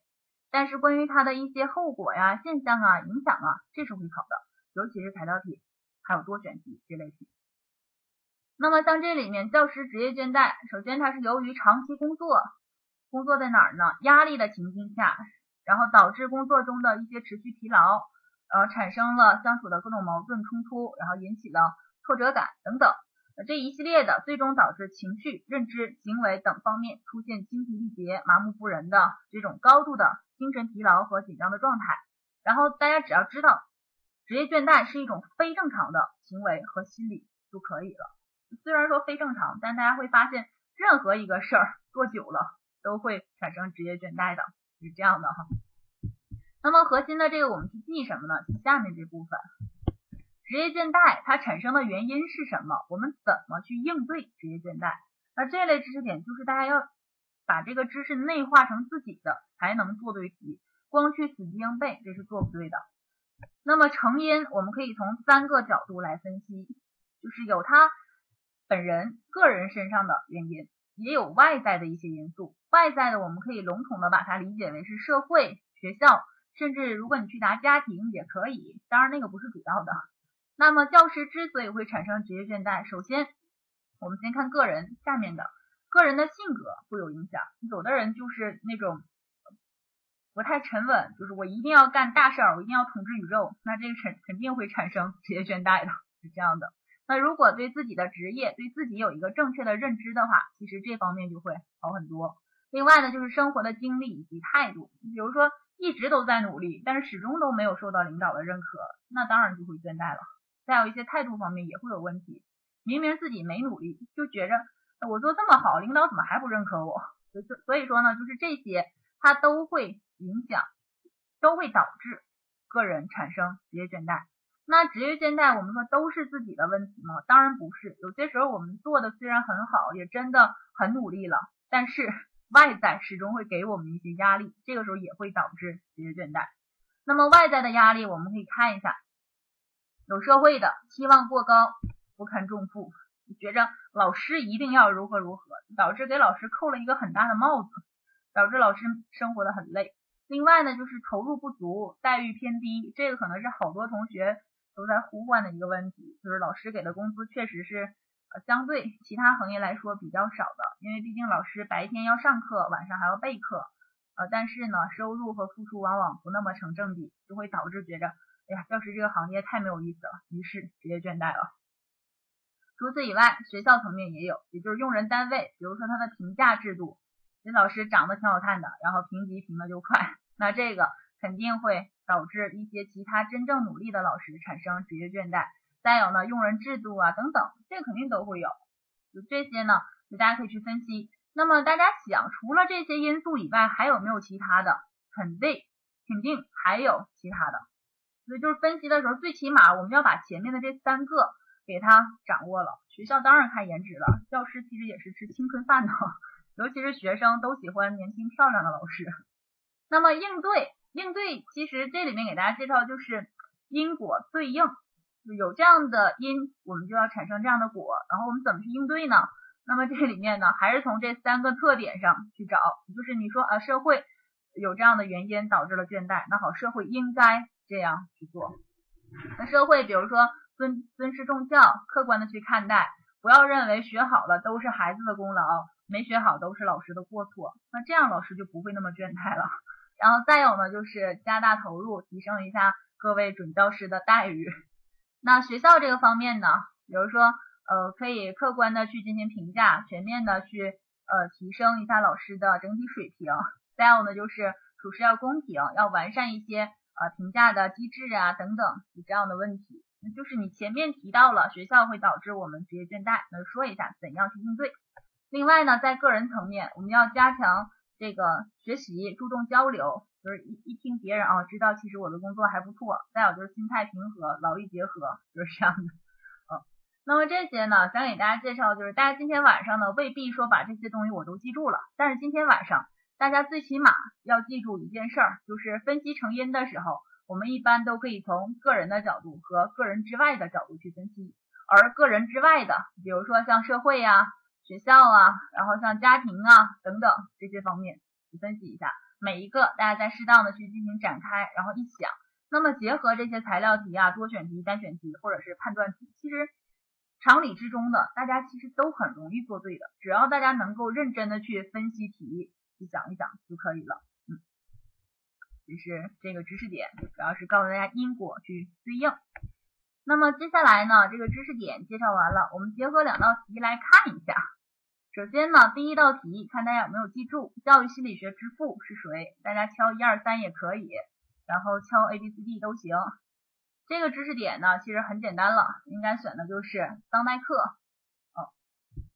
但是关于它的一些后果呀、现象啊、影响啊，这是会考的，尤其是材料题，还有多选题这类题。那么像这里面教师职业倦怠，首先它是由于长期工作，工作在哪儿呢？压力的情境下，然后导致工作中的一些持续疲劳。然后产生了相处的各种矛盾冲突，然后引起了挫折感等等，这一系列的最终导致情绪、认知、行为等方面出现精疲力竭、麻木不仁的这种高度的精神疲劳和紧张的状态。然后大家只要知道，职业倦怠是一种非正常的行为和心理就可以了。虽然说非正常，但大家会发现，任何一个事儿做久了都会产生职业倦怠的，是这样的哈。那么核心的这个我们去记什么呢？记下面这部分，职业倦怠它产生的原因是什么？我们怎么去应对职业倦怠？那这类知识点就是大家要把这个知识内化成自己的，才能做对题。光去死记硬背，这是做不对的。那么成因我们可以从三个角度来分析，就是有他本人个人身上的原因，也有外在的一些因素。外在的我们可以笼统的把它理解为是社会、学校。甚至如果你去答家庭也可以，当然那个不是主要的。那么教师之所以会产生职业倦怠，首先我们先看个人，下面的个人的性格会有影响。有的人就是那种不太沉稳，就是我一定要干大事儿，我一定要统治宇宙，那这个肯肯定会产生职业倦怠的，是这样的。那如果对自己的职业对自己有一个正确的认知的话，其实这方面就会好很多。另外呢，就是生活的经历以及态度，比如说。一直都在努力，但是始终都没有受到领导的认可，那当然就会倦怠了。再有一些态度方面也会有问题，明明自己没努力，就觉着我做这么好，领导怎么还不认可我？所所以说呢，就是这些它都会影响，都会导致个人产生职业倦怠。那职业倦怠，我们说都是自己的问题吗？当然不是，有些时候我们做的虽然很好，也真的很努力了，但是。外在始终会给我们一些压力，这个时候也会导致职业倦怠。那么外在的压力，我们可以看一下，有社会的期望过高，不堪重负，觉着老师一定要如何如何，导致给老师扣了一个很大的帽子，导致老师生活的很累。另外呢，就是投入不足，待遇偏低，这个可能是好多同学都在呼唤的一个问题，就是老师给的工资确实是。呃相对其他行业来说比较少的，因为毕竟老师白天要上课，晚上还要备课，呃，但是呢，收入和付出往往不那么成正比，就会导致觉着，哎呀，教师这个行业太没有意思了，于是直接倦怠了。除此以外，学校层面也有，也就是用人单位，比如说他的评价制度，这老师长得挺好看的，然后评级评的就快，那这个肯定会导致一些其他真正努力的老师产生职业倦怠。再有呢，用人制度啊等等，这肯定都会有。就这些呢，就大家可以去分析。那么大家想，除了这些因素以外，还有没有其他的？肯定，肯定还有其他的。所以就是分析的时候，最起码我们要把前面的这三个给它掌握了。学校当然看颜值了，教师其实也是吃青春饭的，尤其是学生都喜欢年轻漂亮的老师。那么应对，应对其实这里面给大家介绍就是因果对应。有这样的因，我们就要产生这样的果，然后我们怎么去应对呢？那么这里面呢，还是从这三个特点上去找，就是你说啊，社会有这样的原因导致了倦怠，那好，社会应该这样去做。那社会比如说尊尊师重教，客观的去看待，不要认为学好了都是孩子的功劳，没学好都是老师的过错，那这样老师就不会那么倦怠了。然后再有呢，就是加大投入，提升一下各位准教师的待遇。那学校这个方面呢，比如说呃，可以客观的去进行评价，全面的去呃提升一下老师的整体水平。再有呢，就是处事要公平，要完善一些呃评价的机制啊等等这样的问题。那就是你前面提到了学校会导致我们职业倦怠，那说一下怎样去应对。另外呢，在个人层面，我们要加强。这个学习注重交流，就是一一听别人啊，知道其实我的工作还不错。再有就是心态平和，劳逸结合，就是这样的。嗯，那么这些呢，想给大家介绍，就是大家今天晚上呢，未必说把这些东西我都记住了，但是今天晚上大家最起码要记住一件事儿，就是分析成因的时候，我们一般都可以从个人的角度和个人之外的角度去分析，而个人之外的，比如说像社会呀。学校啊，然后像家庭啊等等这些方面，去分析一下每一个，大家再适当的去进行展开，然后一想，那么结合这些材料题啊、多选题、单选题或者是判断题，其实常理之中的，大家其实都很容易做对的，只要大家能够认真的去分析题，去想一想就可以了。嗯，这是这个知识点，主要是告诉大家因果去对应。那么接下来呢，这个知识点介绍完了，我们结合两道题来看一下。首先呢，第一道题，看大家有没有记住，教育心理学之父是谁？大家敲一二三也可以，然后敲 A B C D 都行。这个知识点呢，其实很简单了，应该选的就是当代课。哦，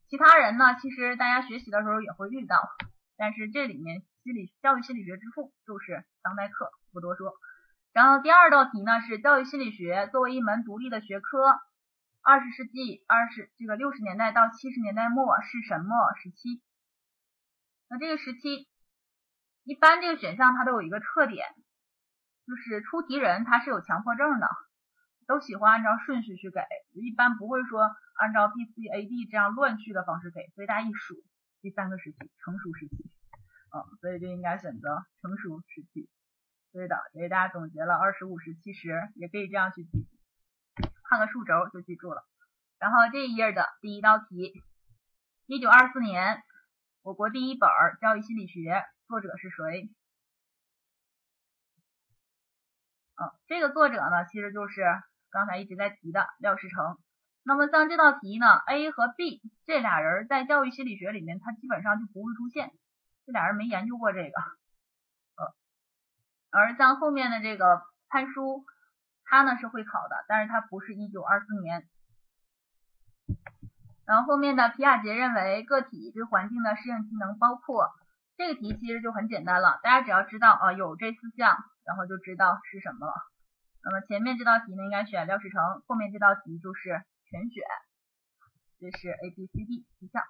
其他人呢，其实大家学习的时候也会遇到，但是这里面心理教育心理学之父就是当代课，不多说。然后第二道题呢，是教育心理学作为一门独立的学科。二十世纪二十这个六十年代到七十年代末是什么时期？那这个时期，一般这个选项它都有一个特点，就是出题人他是有强迫症的，都喜欢按照顺序去给，一般不会说按照 B C A D 这样乱序的方式给，所以大家一数，第三个时期成熟时期，嗯，所以就应该选择成熟时期。对的，给大家总结了二十五十七十，也可以这样去记。看个数轴就记住了。然后这一页的第一道题，一九二四年，我国第一本教育心理学，作者是谁？嗯，这个作者呢，其实就是刚才一直在提的廖世成。那么像这道题呢，A 和 B 这俩人在教育心理学里面，他基本上就不会出现，这俩人没研究过这个。而像后面的这个潘叔。它呢是会考的，但是它不是一九二四年。然后后面的皮亚杰认为个体对环境的适应机能包括这个题其实就很简单了，大家只要知道啊有这四项，然后就知道是什么了。那么前面这道题呢应该选廖世成，后面这道题就是全选，这是 A B C D 四项。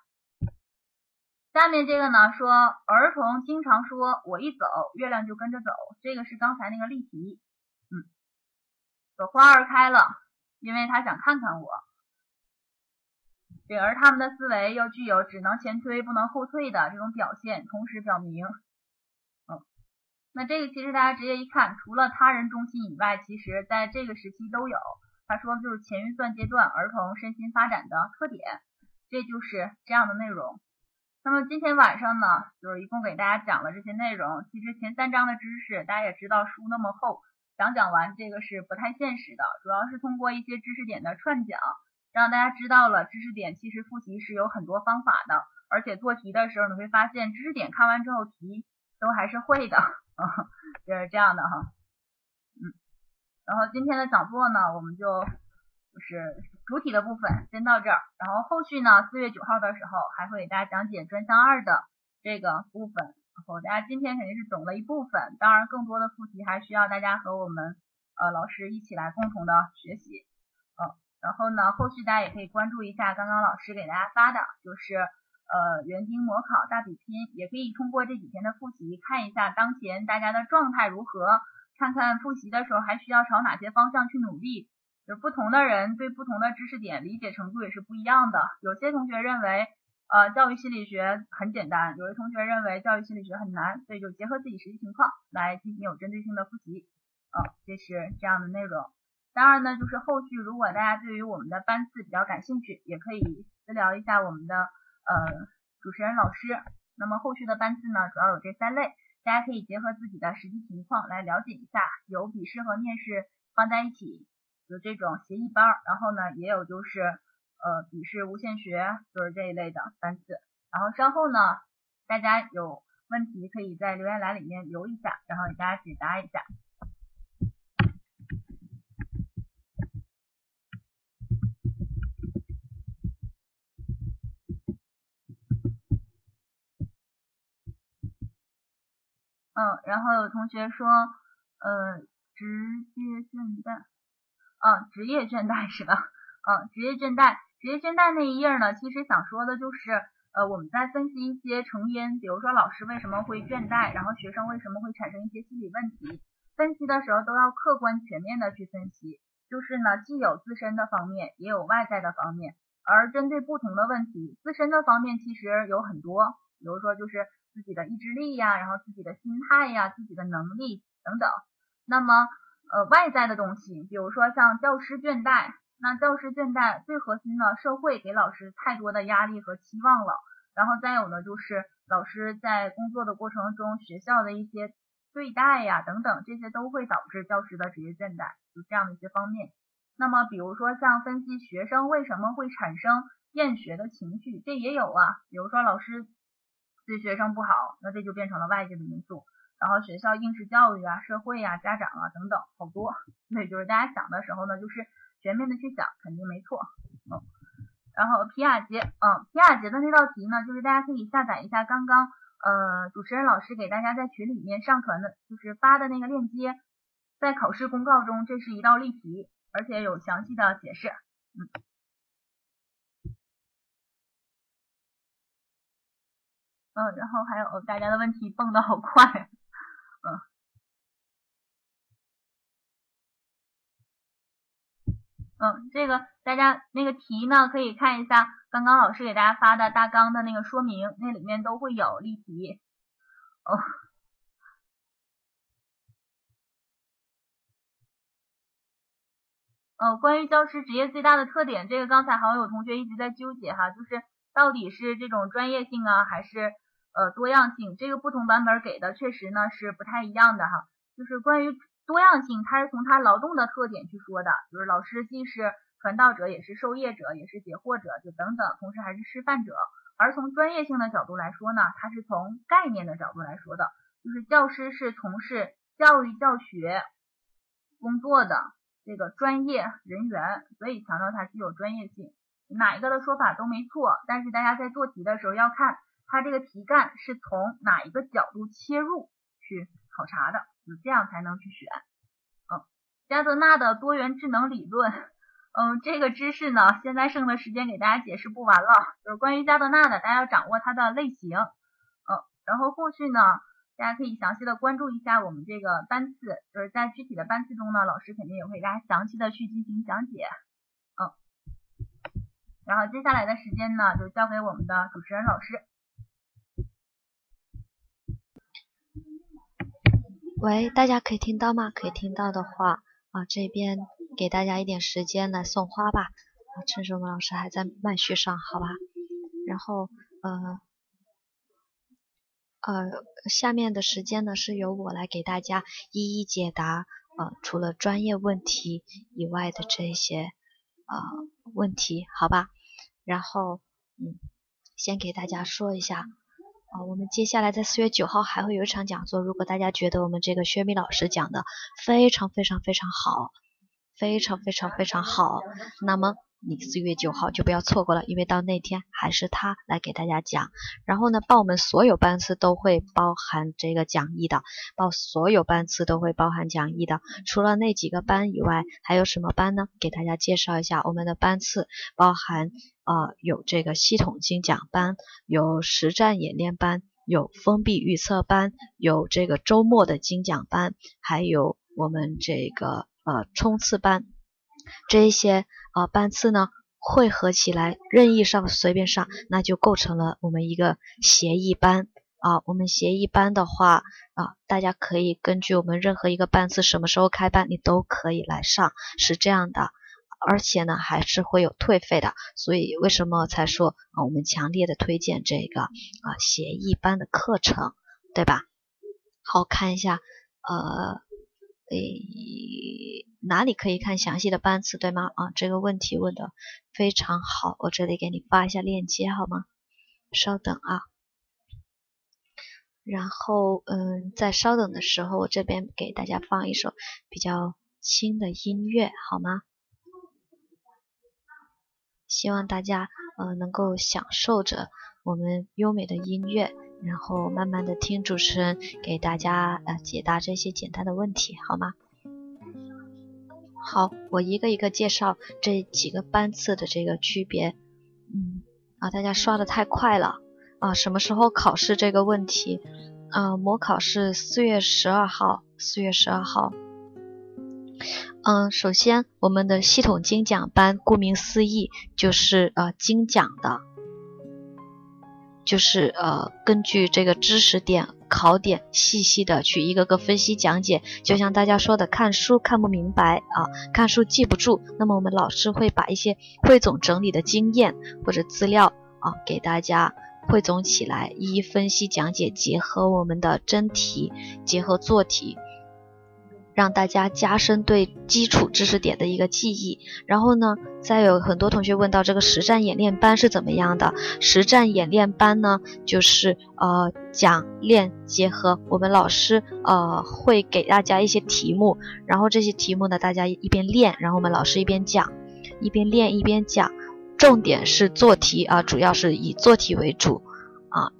下面这个呢说儿童经常说我一走月亮就跟着走，这个是刚才那个例题。嗯朵花儿开了，因为他想看看我。对，而他们的思维又具有只能前推不能后退的这种表现，同时表明，嗯，那这个其实大家直接一看，除了他人中心以外，其实在这个时期都有。他说就是前运算阶段儿童身心发展的特点，这就是这样的内容。那么今天晚上呢，就是一共给大家讲了这些内容。其实前三章的知识大家也知道，书那么厚。讲讲完这个是不太现实的，主要是通过一些知识点的串讲，让大家知道了知识点其实复习是有很多方法的，而且做题的时候你会发现知识点看完之后题都还是会的，就是这样的哈，嗯，然后今天的讲座呢，我们就就是主体的部分先到这儿，然后后续呢，四月九号的时候还会给大家讲解专项二的这个部分。然后大家今天肯定是懂了一部分，当然更多的复习还需要大家和我们呃老师一起来共同的学习，嗯，然后呢，后续大家也可以关注一下刚刚老师给大家发的，就是呃园丁模考大比拼，也可以通过这几天的复习看一下当前大家的状态如何，看看复习的时候还需要朝哪些方向去努力，就不同的人对不同的知识点理解程度也是不一样的，有些同学认为。呃，教育心理学很简单，有的同学认为教育心理学很难，所以就结合自己实际情况来进行有针对性的复习。嗯，这是这样的内容。当然呢，就是后续如果大家对于我们的班次比较感兴趣，也可以私聊一下我们的呃主持人老师。那么后续的班次呢，主要有这三类，大家可以结合自己的实际情况来了解一下，有笔试和面试放在一起，有这种协议班，然后呢也有就是呃笔试无限学，就是这一类的班次。然后稍后呢，大家有问题可以在留言栏里面留一下，然后给大家解答一下。嗯，然后有同学说，呃，直接现在，嗯，职业倦怠是吧？嗯，职业倦怠，职业倦怠那一页呢，其实想说的就是，呃，我们在分析一些成因，比如说老师为什么会倦怠，然后学生为什么会产生一些心理问题，分析的时候都要客观全面的去分析，就是呢，既有自身的方面，也有外在的方面，而针对不同的问题，自身的方面其实有很多，比如说就是。自己的意志力呀，然后自己的心态呀，自己的能力等等。那么，呃，外在的东西，比如说像教师倦怠，那教师倦怠最核心的，社会给老师太多的压力和期望了。然后再有呢，就是老师在工作的过程中，学校的一些对待呀等等，这些都会导致教师的职业倦怠，就这样的一些方面。那么，比如说像分析学生为什么会产生厌学的情绪，这也有啊。比如说老师。对学生不好，那这就变成了外界的因素。然后学校应试教育啊、社会啊、家长啊等等，好多。所以就是大家想的时候呢，就是全面的去想，肯定没错。嗯。然后皮亚杰，嗯，皮亚杰的那道题呢，就是大家可以下载一下刚刚呃主持人老师给大家在群里面上传的，就是发的那个链接，在考试公告中，这是一道例题，而且有详细的解释。嗯。嗯，然后还有大家的问题蹦的好快，嗯，嗯，这个大家那个题呢，可以看一下刚刚老师给大家发的大纲的那个说明，那里面都会有例题。哦，呃，关于教师职业最大的特点，这个刚才好像有同学一直在纠结哈，就是到底是这种专业性啊，还是？呃，多样性这个不同版本给的确实呢是不太一样的哈。就是关于多样性，它是从它劳动的特点去说的，就是老师既是传道者，也是授业者，也是解惑者，就等等，同时还是示范者。而从专业性的角度来说呢，它是从概念的角度来说的，就是教师是从事教育教学工作的这个专业人员，所以强调它具有专业性。哪一个的说法都没错，但是大家在做题的时候要看。它这个题干是从哪一个角度切入去考察的，就这样才能去选。嗯，加德纳的多元智能理论，嗯，这个知识呢，现在剩的时间给大家解释不完了。就是关于加德纳的，大家要掌握它的类型。嗯，然后后续呢，大家可以详细的关注一下我们这个班次，就是在具体的班次中呢，老师肯定也会给大家详细的去进行讲解。嗯，然后接下来的时间呢，就交给我们的主持人老师。喂，大家可以听到吗？可以听到的话啊，这边给大家一点时间来送花吧。啊，趁着我们老师还在麦序上，好吧。然后呃呃，下面的时间呢是由我来给大家一一解答呃，除了专业问题以外的这些呃问题，好吧。然后嗯，先给大家说一下。啊，我们接下来在四月九号还会有一场讲座。如果大家觉得我们这个薛米老师讲的非常非常非常好，非常非常非常好，那么你四月九号就不要错过了，因为到那天还是他来给大家讲。然后呢，报我们所有班次都会包含这个讲义的，报所有班次都会包含讲义的。除了那几个班以外，还有什么班呢？给大家介绍一下，我们的班次包含。啊，有这个系统精讲班，有实战演练班，有封闭预测班，有这个周末的精讲班，还有我们这个呃冲刺班，这一些啊班次呢汇合起来，任意上随便上，那就构成了我们一个协议班啊，我们协议班的话啊，大家可以根据我们任何一个班次什么时候开班，你都可以来上，是这样的。而且呢，还是会有退费的。所以为什么才说啊，我们强烈的推荐这个啊协议班的课程，对吧？好看一下，呃，诶，哪里可以看详细的班次，对吗？啊，这个问题问的非常好，我这里给你发一下链接好吗？稍等啊。然后，嗯，在稍等的时候，我这边给大家放一首比较轻的音乐，好吗？希望大家，呃，能够享受着我们优美的音乐，然后慢慢的听主持人给大家呃解答这些简单的问题，好吗？好，我一个一个介绍这几个班次的这个区别。嗯，啊，大家刷的太快了。啊，什么时候考试这个问题？啊，模考是四月十二号，四月十二号。嗯，首先我们的系统精讲班，顾名思义就是呃精讲的，就是呃根据这个知识点、考点，细细的去一个个分析讲解。就像大家说的，看书看不明白啊，看书记不住，那么我们老师会把一些汇总整理的经验或者资料啊给大家。汇总起来，一一分析讲解，结合我们的真题，结合做题，让大家加深对基础知识点的一个记忆。然后呢，再有很多同学问到这个实战演练班是怎么样的？实战演练班呢，就是呃讲练结合，我们老师呃会给大家一些题目，然后这些题目呢，大家一边练，然后我们老师一边讲，一边练一边讲。重点是做题啊，主要是以做题为主啊，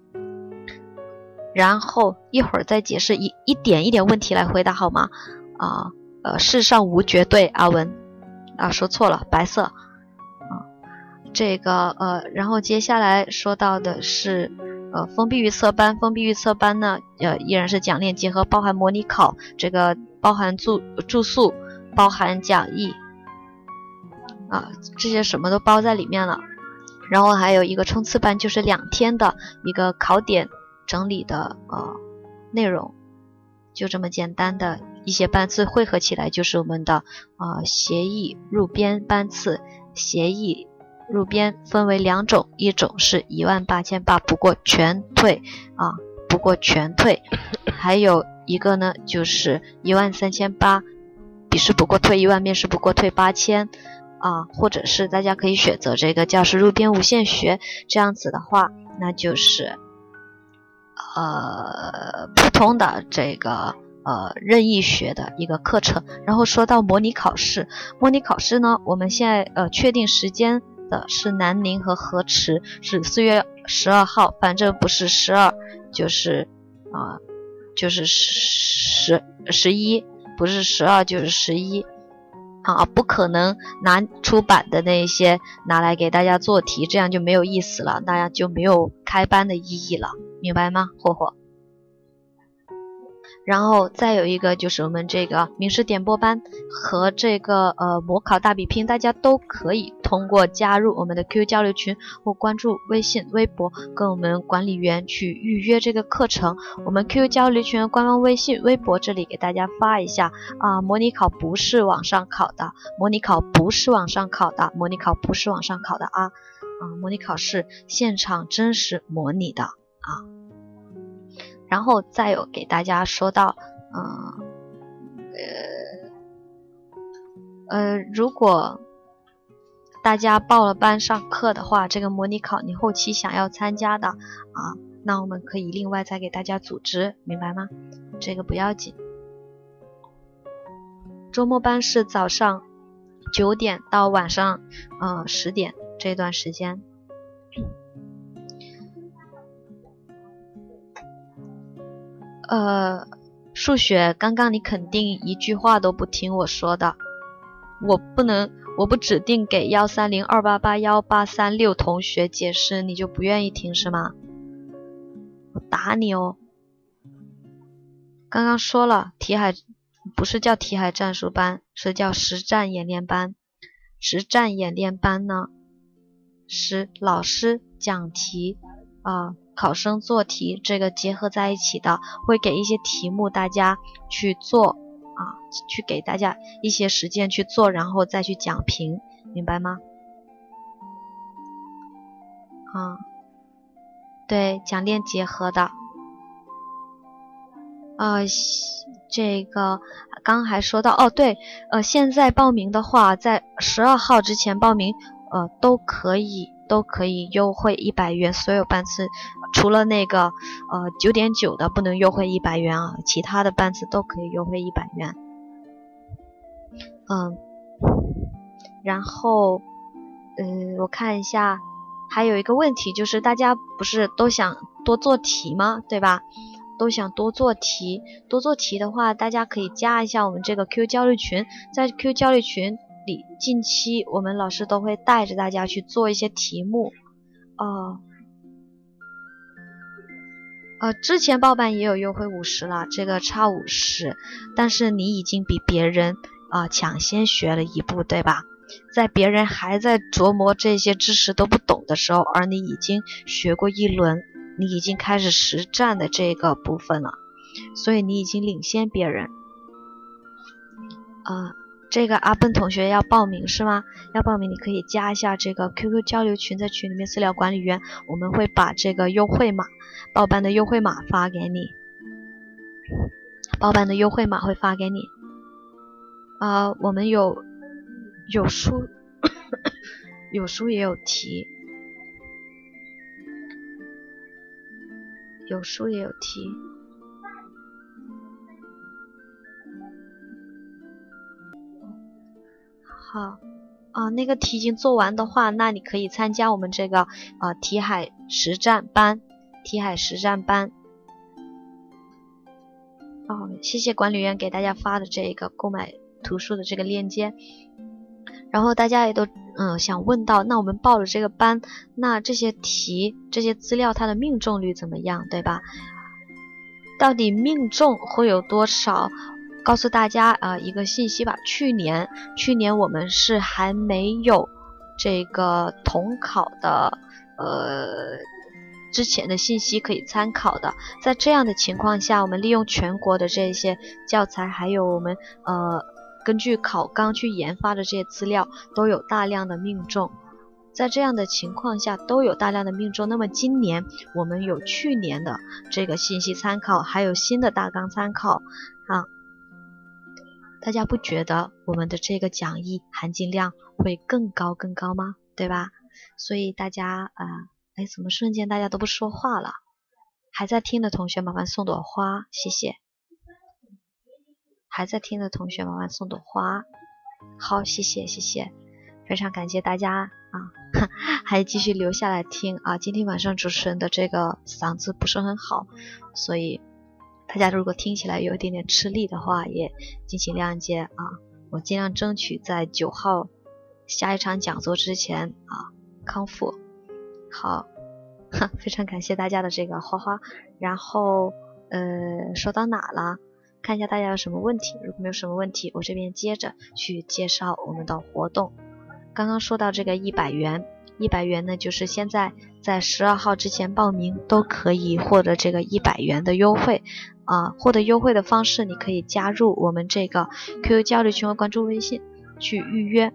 然后一会儿再解释一一点一点问题来回答好吗？啊，呃，世上无绝对，阿文啊，说错了，白色啊，这个呃，然后接下来说到的是呃，封闭预测班，封闭预测班呢，呃，依然是讲练结合，包含模拟考，这个包含住住宿，包含讲义。啊，这些什么都包在里面了，然后还有一个冲刺班，就是两天的一个考点整理的呃内容，就这么简单的一些班次汇合起来，就是我们的呃协议入编班次。协议入编分为两种，一种是一万八千八，不过全退啊，不过全退；还有一个呢，就是一万三千八，笔试不过退一万，面试不过退八千。啊，或者是大家可以选择这个教师入编无限学，这样子的话，那就是呃普通的这个呃任意学的一个课程。然后说到模拟考试，模拟考试呢，我们现在呃确定时间的是南宁和河池，是四月十二号，反正不是十二就是啊就是十十一，不是十二就是十一。啊，不可能拿出版的那些拿来给大家做题，这样就没有意思了，大家就没有开班的意义了，明白吗，霍霍？然后再有一个就是我们这个名师点播班和这个呃模考大比拼，大家都可以通过加入我们的 QQ 交流群或关注微信、微博，跟我们管理员去预约这个课程。我们 QQ 交流群、官方微信、微博这里给大家发一下啊，模拟考不是网上考的，模拟考不是网上考的，模拟考不是网上考的啊啊，模拟考是现场真实模拟的啊。然后再有给大家说到，嗯，呃，呃，如果大家报了班上课的话，这个模拟考你后期想要参加的啊，那我们可以另外再给大家组织，明白吗？这个不要紧。周末班是早上九点到晚上嗯十点这段时间。呃，数学，刚刚你肯定一句话都不听我说的，我不能，我不指定给幺三零二八八幺八三六同学解释，你就不愿意听是吗？我打你哦！刚刚说了，题海不是叫题海战术班，是叫实战演练班。实战演练班呢，是老师讲题啊。考生做题这个结合在一起的，会给一些题目大家去做啊，去给大家一些时间去做，然后再去讲评，明白吗？啊，对，讲练结合的。呃，这个刚还说到哦，对，呃，现在报名的话，在十二号之前报名，呃，都可以，都可以优惠一百元，所有班次，除了那个呃九点九的不能优惠一百元啊，其他的班次都可以优惠一百元。嗯，然后，嗯，我看一下，还有一个问题就是，大家不是都想多做题吗？对吧？都想多做题，多做题的话，大家可以加一下我们这个 Q 交流群，在 Q 交流群里，近期我们老师都会带着大家去做一些题目。哦，呃，之前报班也有优惠五十了，这个差五十，但是你已经比别人啊抢先学了一步，对吧？在别人还在琢磨这些知识都不懂的时候，而你已经学过一轮。你已经开始实战的这个部分了，所以你已经领先别人。啊，这个阿笨同学要报名是吗？要报名你可以加一下这个 QQ 交流群，在群里面私聊管理员，我们会把这个优惠码、报班的优惠码发给你。报班的优惠码会发给你。啊，我们有有书，有书也有题。有书也有题，好，啊，那个题已经做完的话，那你可以参加我们这个啊题海实战班，题海实战班。哦，谢谢管理员给大家发的这个购买图书的这个链接，然后大家也都。嗯，想问到，那我们报了这个班，那这些题、这些资料，它的命中率怎么样，对吧？到底命中会有多少？告诉大家啊，一个信息吧。去年，去年我们是还没有这个统考的，呃，之前的信息可以参考的。在这样的情况下，我们利用全国的这些教材，还有我们呃。根据考纲去研发的这些资料都有大量的命中，在这样的情况下都有大量的命中。那么今年我们有去年的这个信息参考，还有新的大纲参考啊，大家不觉得我们的这个讲义含金量会更高更高吗？对吧？所以大家啊，哎，怎么瞬间大家都不说话了？还在听的同学麻烦送朵花，谢谢。还在听的同学，麻烦送朵花。好，谢谢谢谢，非常感谢大家啊，还继续留下来听啊。今天晚上主持人的这个嗓子不是很好，所以大家如果听起来有一点点吃力的话，也敬请谅解啊。我尽量争取在九号下一场讲座之前啊康复。好，非常感谢大家的这个花花。然后呃，说到哪了？看一下大家有什么问题，如果没有什么问题，我这边接着去介绍我们的活动。刚刚说到这个一百元，一百元呢，就是现在在十二号之前报名都可以获得这个一百元的优惠啊。获得优惠的方式，你可以加入我们这个 QQ 交流群和关注微信去预约。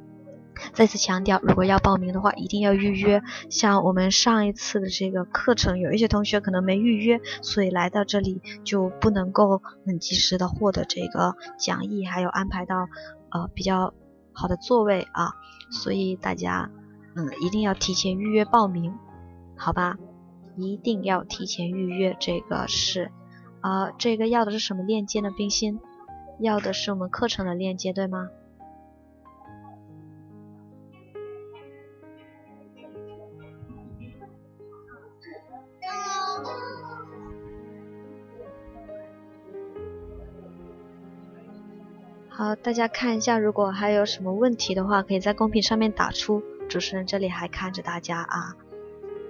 再次强调，如果要报名的话，一定要预约。像我们上一次的这个课程，有一些同学可能没预约，所以来到这里就不能够很及时的获得这个讲义，还有安排到呃比较好的座位啊。所以大家嗯一定要提前预约报名，好吧？一定要提前预约。这个是啊，这个要的是什么链接呢？冰心要的是我们课程的链接，对吗？好，大家看一下，如果还有什么问题的话，可以在公屏上面打出。主持人这里还看着大家啊。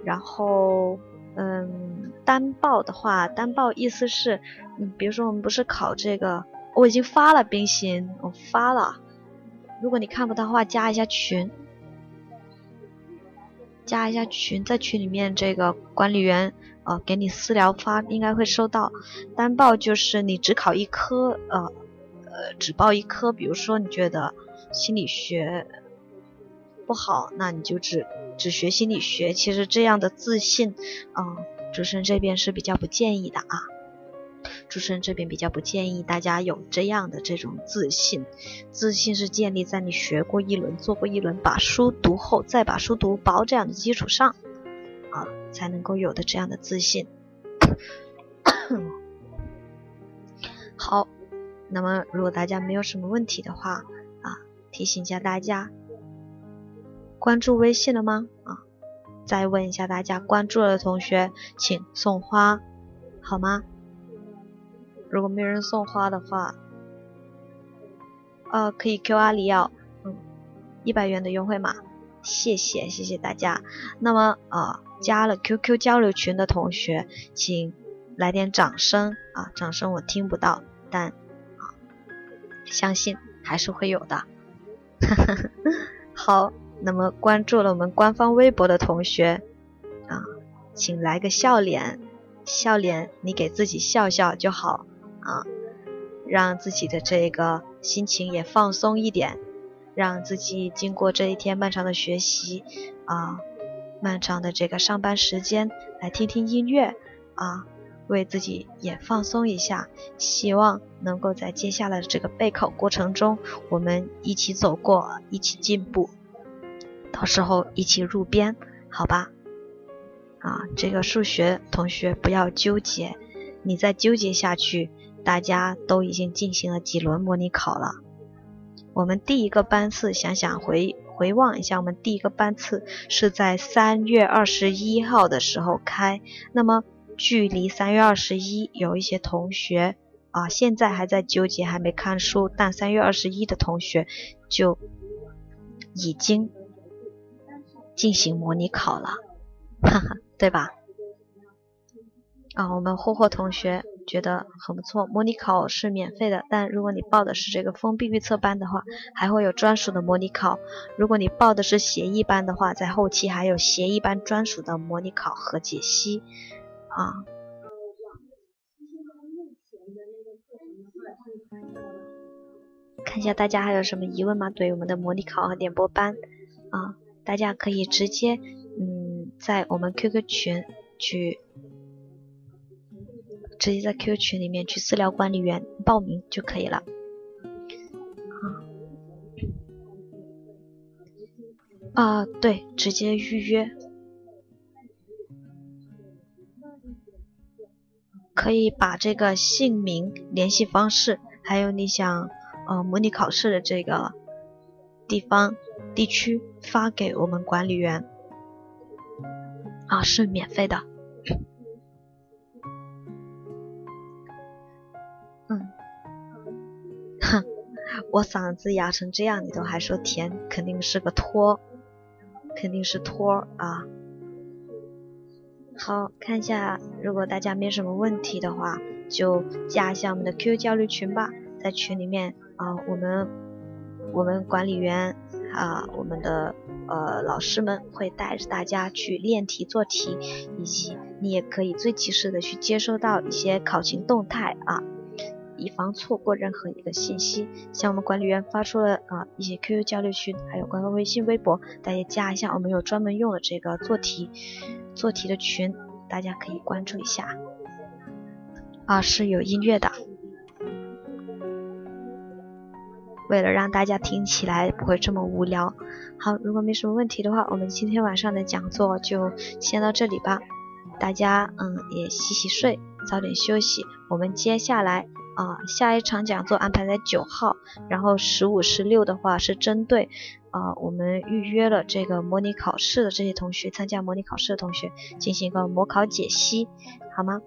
然后，嗯，单报的话，单报意思是，嗯，比如说我们不是考这个，我已经发了冰心，我发了。如果你看不到的话，加一下群。加一下群，在群里面这个管理员呃给你私聊发，应该会收到。单报就是你只考一科，呃呃只报一科，比如说你觉得心理学不好，那你就只只学心理学。其实这样的自信，嗯，主持人这边是比较不建议的啊。主持人这边比较不建议大家有这样的这种自信，自信是建立在你学过一轮、做过一轮、把书读厚、再把书读薄这样的基础上啊，才能够有的这样的自信。好，那么如果大家没有什么问题的话啊，提醒一下大家，关注微信了吗？啊，再问一下大家，关注了的同学请送花，好吗？如果没人送花的话，呃，可以 Q 阿里要，嗯，一百元的优惠码，谢谢谢谢大家。那么啊，加了 QQ 交流群的同学，请来点掌声啊！掌声我听不到，但啊，相信还是会有的。好，那么关注了我们官方微博的同学啊，请来个笑脸，笑脸你给自己笑笑就好。啊，让自己的这个心情也放松一点，让自己经过这一天漫长的学习啊，漫长的这个上班时间来听听音乐啊，为自己也放松一下。希望能够在接下来的这个备考过程中，我们一起走过，一起进步，到时候一起入编，好吧？啊，这个数学同学不要纠结，你再纠结下去。大家都已经进行了几轮模拟考了。我们第一个班次，想想回回望一下，我们第一个班次是在三月二十一号的时候开。那么距离三月二十一，有一些同学啊，现在还在纠结，还没看书。但三月二十一的同学就已经进行模拟考了，哈哈，对吧？啊，我们霍霍同学觉得很不错。模拟考是免费的，但如果你报的是这个封闭预测班的话，还会有专属的模拟考。如果你报的是协议班的话，在后期还有协议班专属的模拟考和解析。啊，看一下大家还有什么疑问吗？对我们的模拟考和点播班啊，大家可以直接嗯在我们 QQ 群去。直接在 QQ 群里面去私聊管理员报名就可以了。啊，对，直接预约，可以把这个姓名、联系方式，还有你想呃模拟考试的这个地方、地区发给我们管理员。啊，是免费的。哼我嗓子哑成这样，你都还说甜，肯定是个托，肯定是托啊。好看一下，如果大家没什么问题的话，就加一下我们的 QQ 交流群吧。在群里面啊，我们我们管理员啊，我们的呃老师们会带着大家去练题做题，以及你也可以最及时的去接收到一些考勤动态啊。以防错过任何一个信息，像我们管理员发出了啊一些 QQ 交流群，还有官方微信、微博，大家加一下，我们有专门用的这个做题做题的群，大家可以关注一下。啊，是有音乐的，为了让大家听起来不会这么无聊。好，如果没什么问题的话，我们今天晚上的讲座就先到这里吧。大家嗯也洗洗睡，早点休息。我们接下来。啊，下一场讲座安排在九号，然后十五、十六的话是针对，呃，我们预约了这个模拟考试的这些同学，参加模拟考试的同学进行一个模考解析，好吗？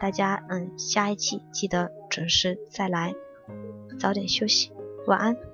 大家嗯，下一期记得准时再来，早点休息，晚安。